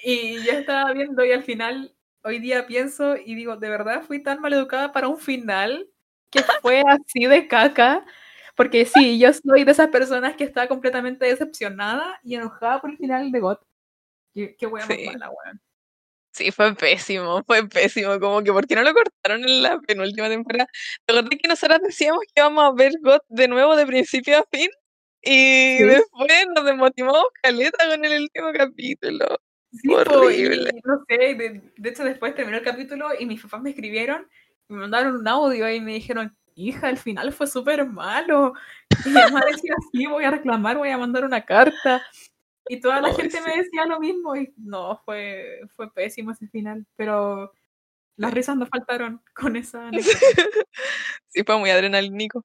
Y yo estaba viendo y al final, hoy día pienso y digo, de verdad fui tan maleducada para un final que fue así de caca. Porque sí, yo soy de esas personas que está completamente decepcionada y enojada por el final de GOT. Qué, qué wea más Sí. mala, weón. Sí, fue pésimo, fue pésimo. Como que, ¿por qué no lo cortaron en la penúltima temporada? ¿Te acordás que nosotras decíamos que íbamos a ver GOT de nuevo de principio a fin? Y Sí. después nos desmotivamos caleta con el último capítulo. Sí, po, y Horrible. no sé, de, de hecho después terminó el capítulo y mis papás me escribieron, me mandaron un audio y me dijeron, hija, el final fue súper malo. Y mi mamá decía, *laughs* sí, voy a reclamar, voy a mandar una carta. Y toda la gente me decía lo mismo y no, fue, fue pésimo ese final, pero las risas no faltaron con esa. *laughs* Sí, fue muy adrenalínico.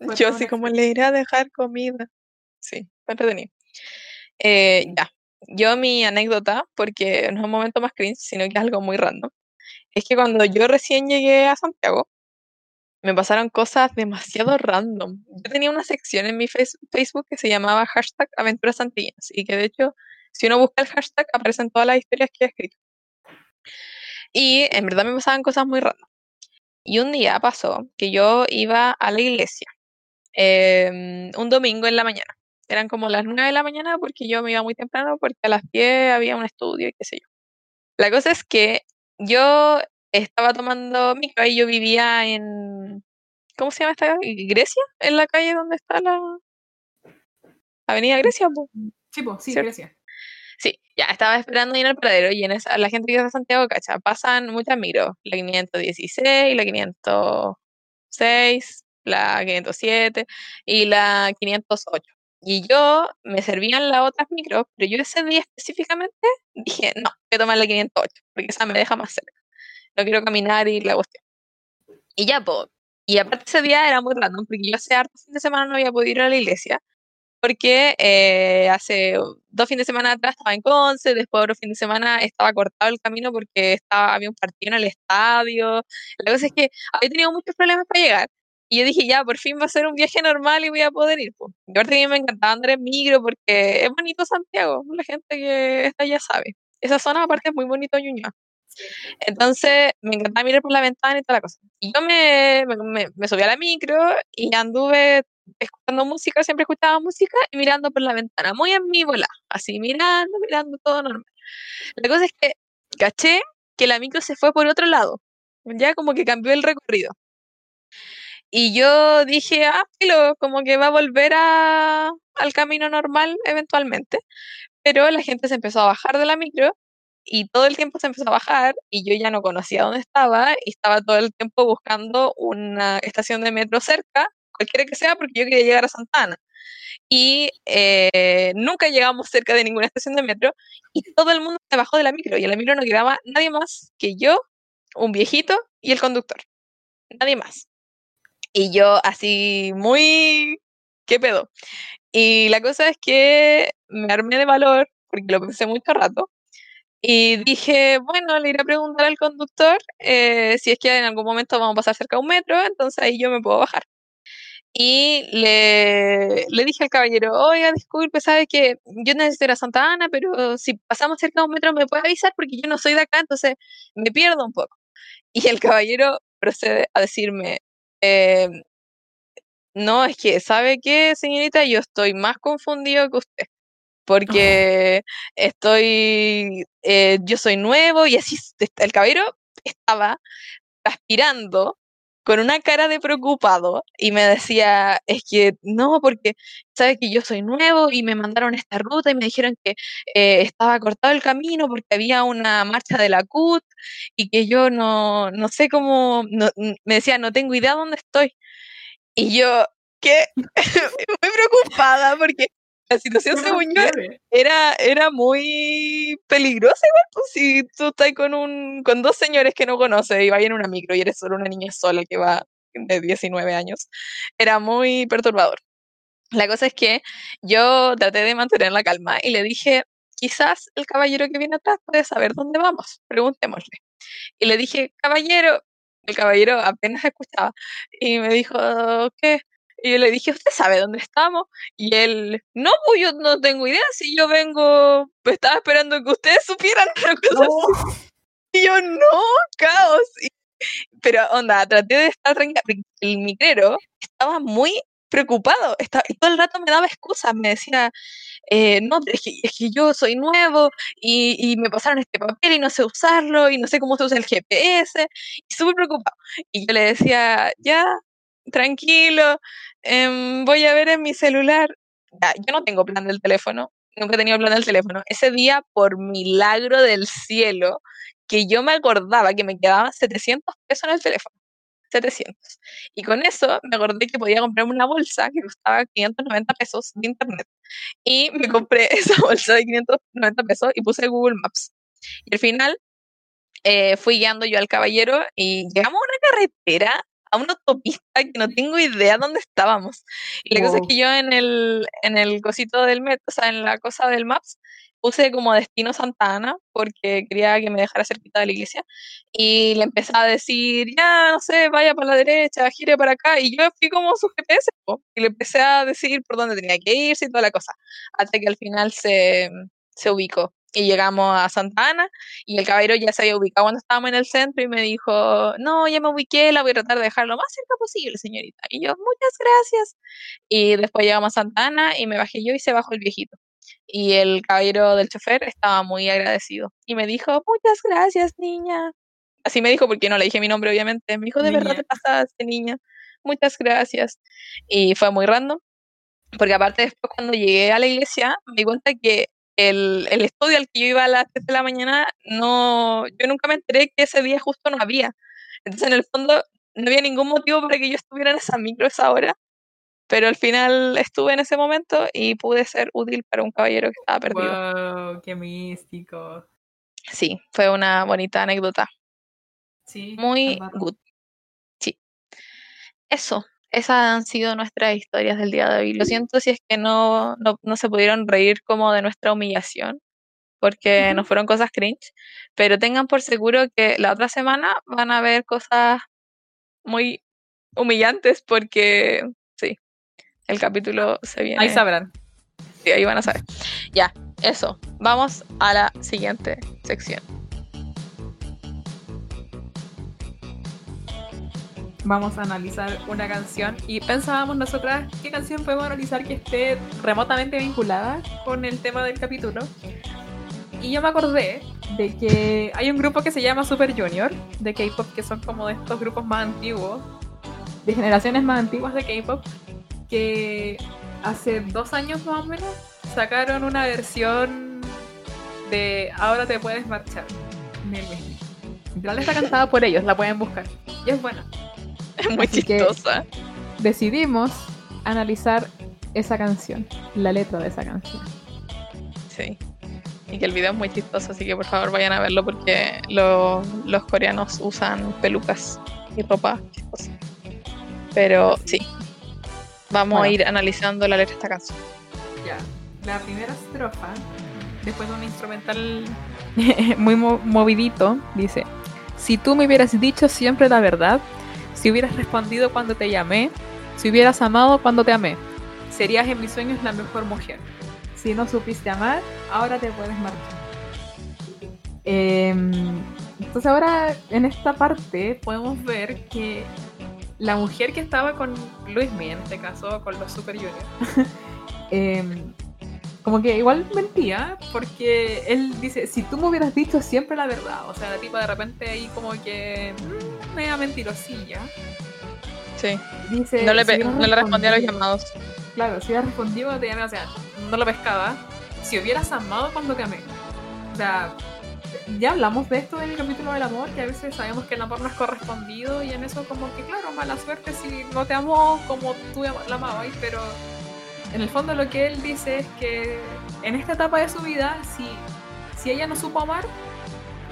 Fue Yo así como le iré a dejar comida. Sí, fue entretenido. Eh, ya, yo mi anécdota, porque no es un momento más cringe, sino que es algo muy random, es que cuando yo recién llegué a Santiago, me pasaron cosas demasiado random. Yo tenía una sección en mi face- Facebook que se llamaba hashtag aventuras santillas y que de hecho, si uno busca el hashtag, aparecen todas las historias que he escrito. Y en verdad me pasaban cosas muy random. Y un día pasó que yo iba a la iglesia em, un domingo en la mañana. Eran como las 9 de la mañana porque yo me iba muy temprano porque a las 10 había un estudio y qué sé yo. La cosa es que yo estaba tomando micro y yo vivía en, ¿cómo se llama esta? Grecia, en la calle donde está la Avenida Grecia. po. Sí, po, sí, ¿Cierto? gracias. Sí, ya estaba esperando ir al paradero y en esa, la gente que está en Santiago, cacha, pasan muchas micros, la 516, la 506, la 507 y la 508. Y yo me servían las otras micros, pero yo ese día específicamente *laughs* dije, no, voy a tomar la 508, porque esa me deja más cerca. No quiero caminar y la cuestión. Y ya, pues. Y aparte ese día era muy random, porque yo hace harto fin de semana no había podido ir a la iglesia, porque eh, hace dos fines de semana atrás estaba en Conce, después otro fin de semana estaba cortado el camino porque estaba, había un partido en el estadio. La cosa es que había tenido muchos problemas para llegar. Y yo dije, ya, por fin va a ser un viaje normal y voy a poder ir. Pues. Y aparte que me encantaba andar en micro porque es bonito Santiago, la gente que está allá sabe. Esa zona aparte es muy bonito Ñuñoa. Entonces me encantaba mirar por la ventana y toda la cosa. Y yo me, me- me subí a la micro y anduve escuchando música, siempre escuchaba música y mirando por la ventana, muy en mi bola, así mirando, mirando todo normal. La cosa es que caché que la micro se fue por otro lado, ya como que cambió el recorrido. Y yo dije, ah, filo, como que va a volver a, al camino normal eventualmente. Pero la gente se empezó a bajar de la micro y todo el tiempo se empezó a bajar y yo ya no conocía dónde estaba y estaba todo el tiempo buscando una estación de metro cerca, cualquiera que sea, porque yo quería llegar a Santana. Y eh, nunca llegamos cerca de ninguna estación de metro y todo el mundo se bajó de la micro y en la micro no quedaba nadie más que yo, un viejito y el conductor. Nadie más. Y yo así muy... ¿Qué pedo? Y la cosa es que me armé de valor, porque lo pensé mucho rato, y dije, bueno, le iré a preguntar al conductor eh, si es que en algún momento vamos a pasar cerca de un metro, entonces ahí yo me puedo bajar. Y le, le dije al caballero, oiga, disculpe, sabe que yo necesito ir a Santa Ana, pero si pasamos cerca de un metro me puede avisar porque yo no soy de acá, entonces me pierdo un poco. Y el caballero procede a decirme, eh, no, es que, ¿sabe qué, señorita? Yo estoy más confundido que usted. Porque estoy, eh, yo soy nuevo y así el caballero estaba aspirando con una cara de preocupado y me decía, es que no, porque sabes que yo soy nuevo y me mandaron esta ruta y me dijeron que eh, estaba cortado el camino porque había una marcha de la CUT y que yo no, no sé cómo, no, me decía, no tengo idea dónde estoy. Y yo, ¿qué? *laughs* muy preocupada porque la situación, *laughs* según yo, era, era muy peligrosa igual, pues si tú estás con un con dos señores que no conoces y vas en una micro y eres solo una niña sola que va de 19 años, era muy perturbador. La cosa es que yo traté de mantener la calma y le dije, quizás el caballero que viene atrás puede saber dónde vamos, preguntémosle. Y le dije, caballero, el caballero apenas escuchaba y me dijo, ¿qué? Y yo le dije, ¿usted sabe dónde estamos? Y él, no, pues yo no tengo idea, si yo vengo, pues estaba esperando que ustedes supieran *laughs* así. Y yo, no, caos. Y- pero onda, traté de estar tranquila, el micrero estaba muy preocupado, estaba, y todo el rato me daba excusas, me decía, eh, no, es que, es que yo soy nuevo y, y me pasaron este papel y no sé usarlo y no sé cómo se usa el GPS, y súper preocupado. Y yo le decía, ya, tranquilo, em, voy a ver en mi celular. Ya, yo no tengo plan del teléfono, nunca he tenido plan del teléfono. Ese día, por milagro del cielo, que yo me acordaba que me quedaban 700 pesos en el teléfono. 700. Y con eso me acordé que podía comprarme una bolsa que costaba 590 pesos de internet. Y me compré *laughs* esa bolsa de 590 pesos y puse Google Maps. Y al final eh, fui guiando yo al caballero y llegamos a una carretera, a una autopista que no tengo idea dónde estábamos. Y la cosa es Wow. que yo en el, en el cosito del metro, o sea, en la cosa del Maps, puse como destino Santa Ana porque quería que me dejara cerquita de la iglesia y le empecé a decir, ya, no sé, vaya para la derecha, gire para acá y yo fui como su GPS po, y le empecé a decir por dónde tenía que irse y toda la cosa, hasta que al final se, se ubicó y llegamos a Santa Ana y el caballero ya se había ubicado cuando estábamos en el centro y me dijo, no, ya me ubiqué, la voy a tratar de dejar lo más cerca posible, señorita. Y yo, muchas gracias. Y después llegamos a Santa Ana y me bajé yo y se bajó el viejito. Y el caballero del chofer estaba muy agradecido y me dijo, muchas gracias, niña. Así me dijo porque no le dije mi nombre, obviamente. Me dijo, de verdad Niña. te pasaste, niña. Muchas gracias. Y fue muy random, porque aparte después cuando llegué a la iglesia me di cuenta que el, el estudio al que yo iba a las 3 de la mañana, no, yo nunca me enteré que ese día justo no había. Entonces en el fondo no había ningún motivo para que yo estuviera en esa micro esa hora, pero al final estuve en ese momento y pude ser útil para un caballero que estaba perdido. Wow, qué místico. Sí, fue una bonita anécdota. Sí, Muy good. Sí. Eso, esas han sido nuestras historias del día de hoy. Lo siento si es que no, no, no se pudieron reír como de nuestra humillación, porque no fueron cosas cringe, pero tengan por seguro que la otra semana van a ver cosas muy humillantes porque sí, el capítulo se Ahí viene. sabrán. Sí, ahí van a saber. Ya, eso. Vamos a la siguiente sección. Vamos a analizar una canción y pensábamos nosotras qué canción podemos analizar que esté remotamente vinculada con el tema del capítulo. Y yo me acordé de que hay un grupo que se llama Super Junior de K-pop que son como de estos grupos más antiguos de generaciones más antiguas de K-pop que hace dos años más o menos sacaron una versión de Ahora te puedes marchar de Luis. Literal está cantada por ellos, la pueden buscar. Y es buena. Es *laughs* muy Así que- chistosa. Decidimos analizar esa canción, la letra de esa canción. Sí. Y que el video es muy chistoso, así que por favor vayan a verlo porque lo- los coreanos usan pelucas y ropa chistosa. Pero sí. Vamos a ir analizando la letra de esta canción. Ya. La primera estrofa, después de un instrumental *laughs* muy mo- movidito, dice: Si tú me hubieras dicho siempre la verdad, si hubieras respondido cuando te llamé, si hubieras amado cuando te amé, serías en mis sueños la mejor mujer. Si no supiste amar, ahora te puedes marchar. Em, entonces ahora en esta parte podemos ver que la mujer que estaba con Luismi, en este caso con los Super Junior, *laughs* em, como que igual mentía, porque él dice, si tú me hubieras dicho siempre la verdad, o sea, la tipa de repente ahí como que mm, media mentirosilla, Sí. dice... No le, "Si no le respondía a los llamados. Claro, si hubieras respondido te llamé, o sea, no lo pescaba, si hubieras amado cuando te amé. O sea, ya hablamos de esto en el capítulo del amor, que a veces sabemos que el amor no es correspondido y en eso como que, claro, mala suerte si no te amó como tú la amabas, pero en el fondo lo que él dice es que en esta etapa de su vida, si, si ella no supo amar,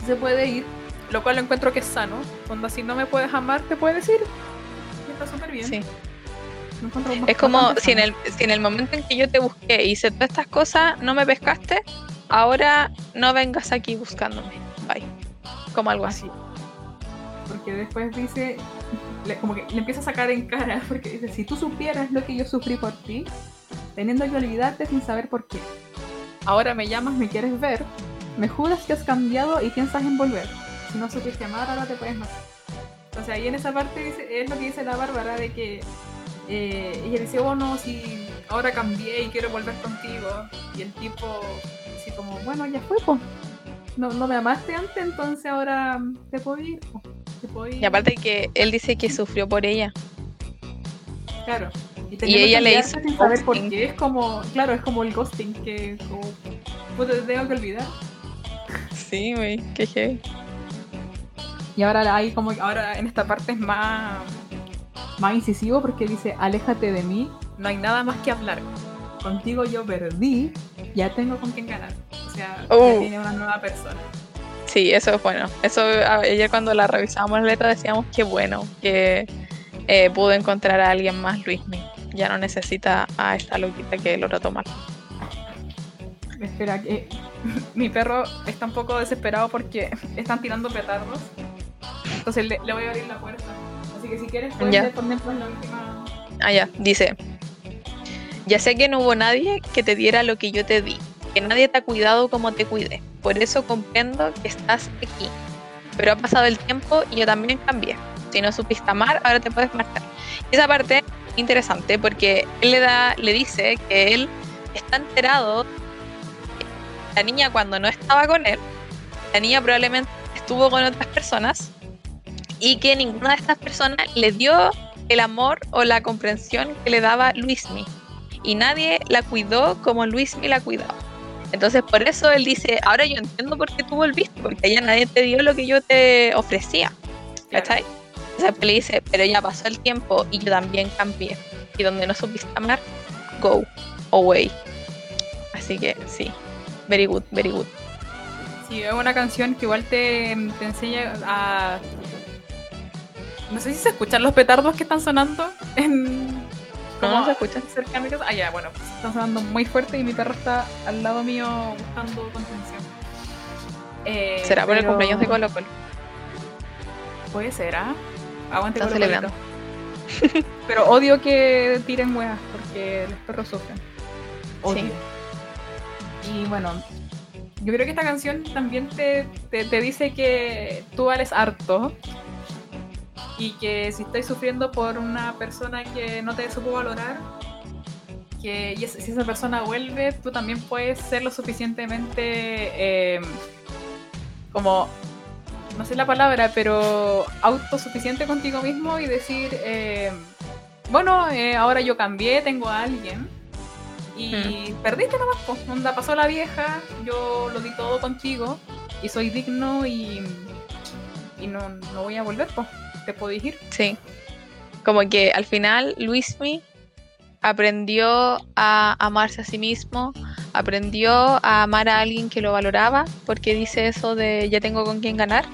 se puede ir, lo cual lo encuentro que es sano. Cuando si no me puedes amar, te puedes ir. Y está súper bien. Sí. Es como si en, el, si en el momento en que yo te busqué y hice todas estas cosas, no me pescaste, ahora no vengas aquí buscándome. Bye. Como algo así. Porque después dice, como que le empieza a sacar en cara, *laughs* porque dice, si tú supieras lo que yo sufrí por ti, teniendo que olvidarte sin saber por qué. Ahora me llamas, me quieres ver, me juras que has cambiado y piensas en volver. Si no supiste amar, ahora te puedes matar. Entonces ahí en esa parte dice, es lo que dice la Bárbara de que eh, ella dice, oh no, si ahora cambié y quiero volver contigo. Y el tipo, así como, bueno, ya fue, pues. No, no me amaste antes, entonces ahora te puedo ir. Y aparte que él dice que sufrió por ella. Claro. Y ella le hizo sin saber por qué. Es como, claro, es como el ghosting que como, puta, te tengo que olvidar. Sí, güey, qué heavy. Y ahora hay como ahora en esta parte es más más incisivo porque dice, "Aléjate de mí, no hay nada más que hablar. Contigo yo perdí, ya tengo con quién ganar." O sea, ya Oh. tiene una nueva persona. Sí, eso es bueno. Eso ayer cuando la revisábamos la letra decíamos que bueno, que eh, pudo encontrar a alguien más Luismi. Ya no necesita a esta loquita que lo trató mal. Espera que *laughs* mi perro está un poco desesperado porque *laughs* están tirando petardos. Entonces le, le voy a abrir la puerta. Así que si quieres puedes Ya. por ejemplo la última Ah, ya, dice. Ya sé que no hubo nadie que te diera lo que yo te di, que nadie te ha cuidado como te cuidé. Por eso comprendo que estás aquí. Pero ha pasado el tiempo y yo también cambié. Si no supiste amar, ahora te puedes marchar. Y esa parte es interesante porque él le da, le dice que él está enterado. que La niña cuando no estaba con él, la niña probablemente estuvo con otras personas y que ninguna de estas personas le dio el amor o la comprensión que le daba Luismi. Y nadie la cuidó como Luismi la cuidaba. Entonces por eso él dice, ahora yo entiendo por qué tú volviste, porque allá nadie te dio lo que yo te ofrecía. ¿Cachai? O sea, le dice, pero ya pasó el tiempo y yo también cambié. Y donde no supiste amar, go away. Así que sí, very good, very good. Sí, es una canción que igual te, te enseña a. No sé si se escuchan los petardos que están sonando en. Como no se escuchan. cerca de mi casa. Ah, ya, bueno, pues, están sonando muy fuerte y mi perro está al lado mío buscando contención. Eh, Será por el cumpleaños de Colo Colo. Puede ser, ¿ah? Aguante Están celebrando. *laughs* Pero odio que tiren weas porque los perros sufren. Odio. Y bueno, yo creo que esta canción también te, te, te dice que tú vales harto y que si estás sufriendo por una persona que no te supo valorar, que y si esa persona vuelve, tú también puedes ser lo suficientemente eh, como no sé la palabra, pero autosuficiente contigo mismo y decir, eh, bueno, eh, ahora yo cambié, tengo a alguien y perdiste nomás, pues, onda, pasó la vieja, yo lo di todo contigo y soy digno y, y no, no voy a volver, pues, te podéis ir. Sí. Como que al final Luismi aprendió a amarse a sí mismo, aprendió a amar a alguien que lo valoraba, porque dice eso de ya tengo con quién ganar,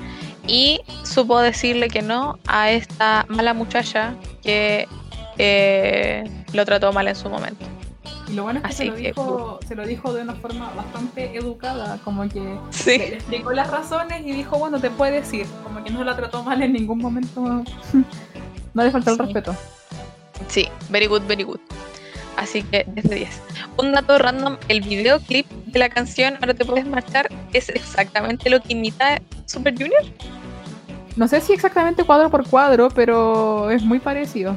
y supo decirle que no a esta mala muchacha que eh, lo trató mal en su momento. Y lo bueno es que, se, lo que, dijo, se lo dijo de una forma bastante educada, como que le Sí. explicó las razones y dijo, bueno, te puedes ir, como que no la trató mal en ningún momento, *laughs* no le faltó el Sí. respeto. Sí, very good, very good. Así que 10 de 10. Un dato random, el videoclip de la canción Ahora te puedes marchar es exactamente lo que imita Super Junior. No sé si exactamente cuadro por cuadro, pero es muy parecido.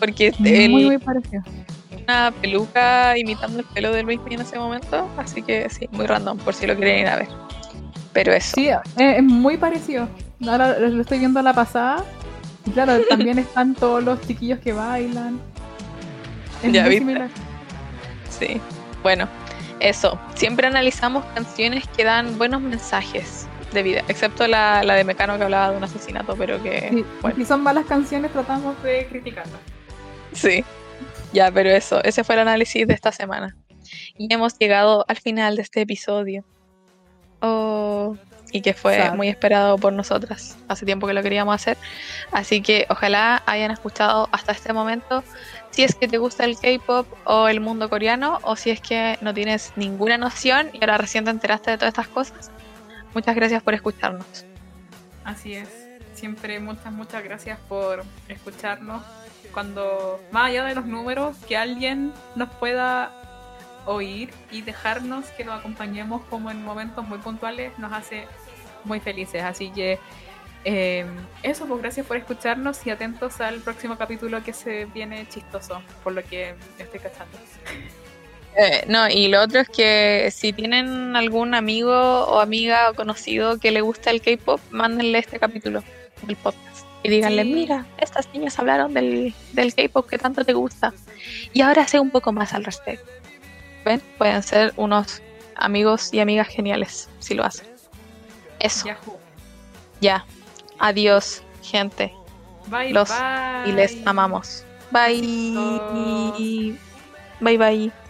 Porque Muy, él muy parecido. Una peluca imitando el pelo de Luis en ese momento. Así que sí, muy random, por si lo quieren ir a ver. Pero eso. Sí, es, muy parecido. Ahora lo estoy viendo a la pasada. Y claro, *laughs* también están todos los chiquillos que bailan. Es Ya muy similar. Sí. Bueno, eso. Siempre analizamos canciones que dan buenos mensajes de vida. Excepto la, la de Mecano que hablaba de un asesinato, pero que. Sí, bueno. Si son malas canciones, tratamos de criticarlas. Sí. Ya, pero eso, ese fue el análisis de esta semana. Y hemos llegado al final de este episodio. Oh, y que fue Sad. muy esperado por nosotras. Hace tiempo que lo queríamos hacer. Así que ojalá hayan escuchado hasta este momento. Si es que te gusta el K-pop o el mundo coreano, o si es que no tienes ninguna noción y ahora recién te enteraste de todas estas cosas. Muchas gracias por escucharnos. Así es. Siempre muchas, muchas gracias por escucharnos. Cuando, más allá de los números, que alguien nos pueda oír y dejarnos que lo acompañemos como en momentos muy puntuales nos hace muy felices. Así que eh, eso, pues gracias por escucharnos y atentos al próximo capítulo que se viene chistoso, por lo que estoy cachando. *laughs* Eh, no, y lo otro es que si tienen algún amigo o amiga o conocido que le gusta el K-pop, mándenle este capítulo del podcast y díganle, Sí. mira, estas niñas hablaron del, del K-pop que tanto te gusta y ahora sé un poco más al respecto. ¿Ven? Pueden ser unos amigos y amigas geniales si lo hacen. Eso, Yahoo. ya. Adiós, gente. Bye, Los- bye. Y les amamos. Bye. Bye bye.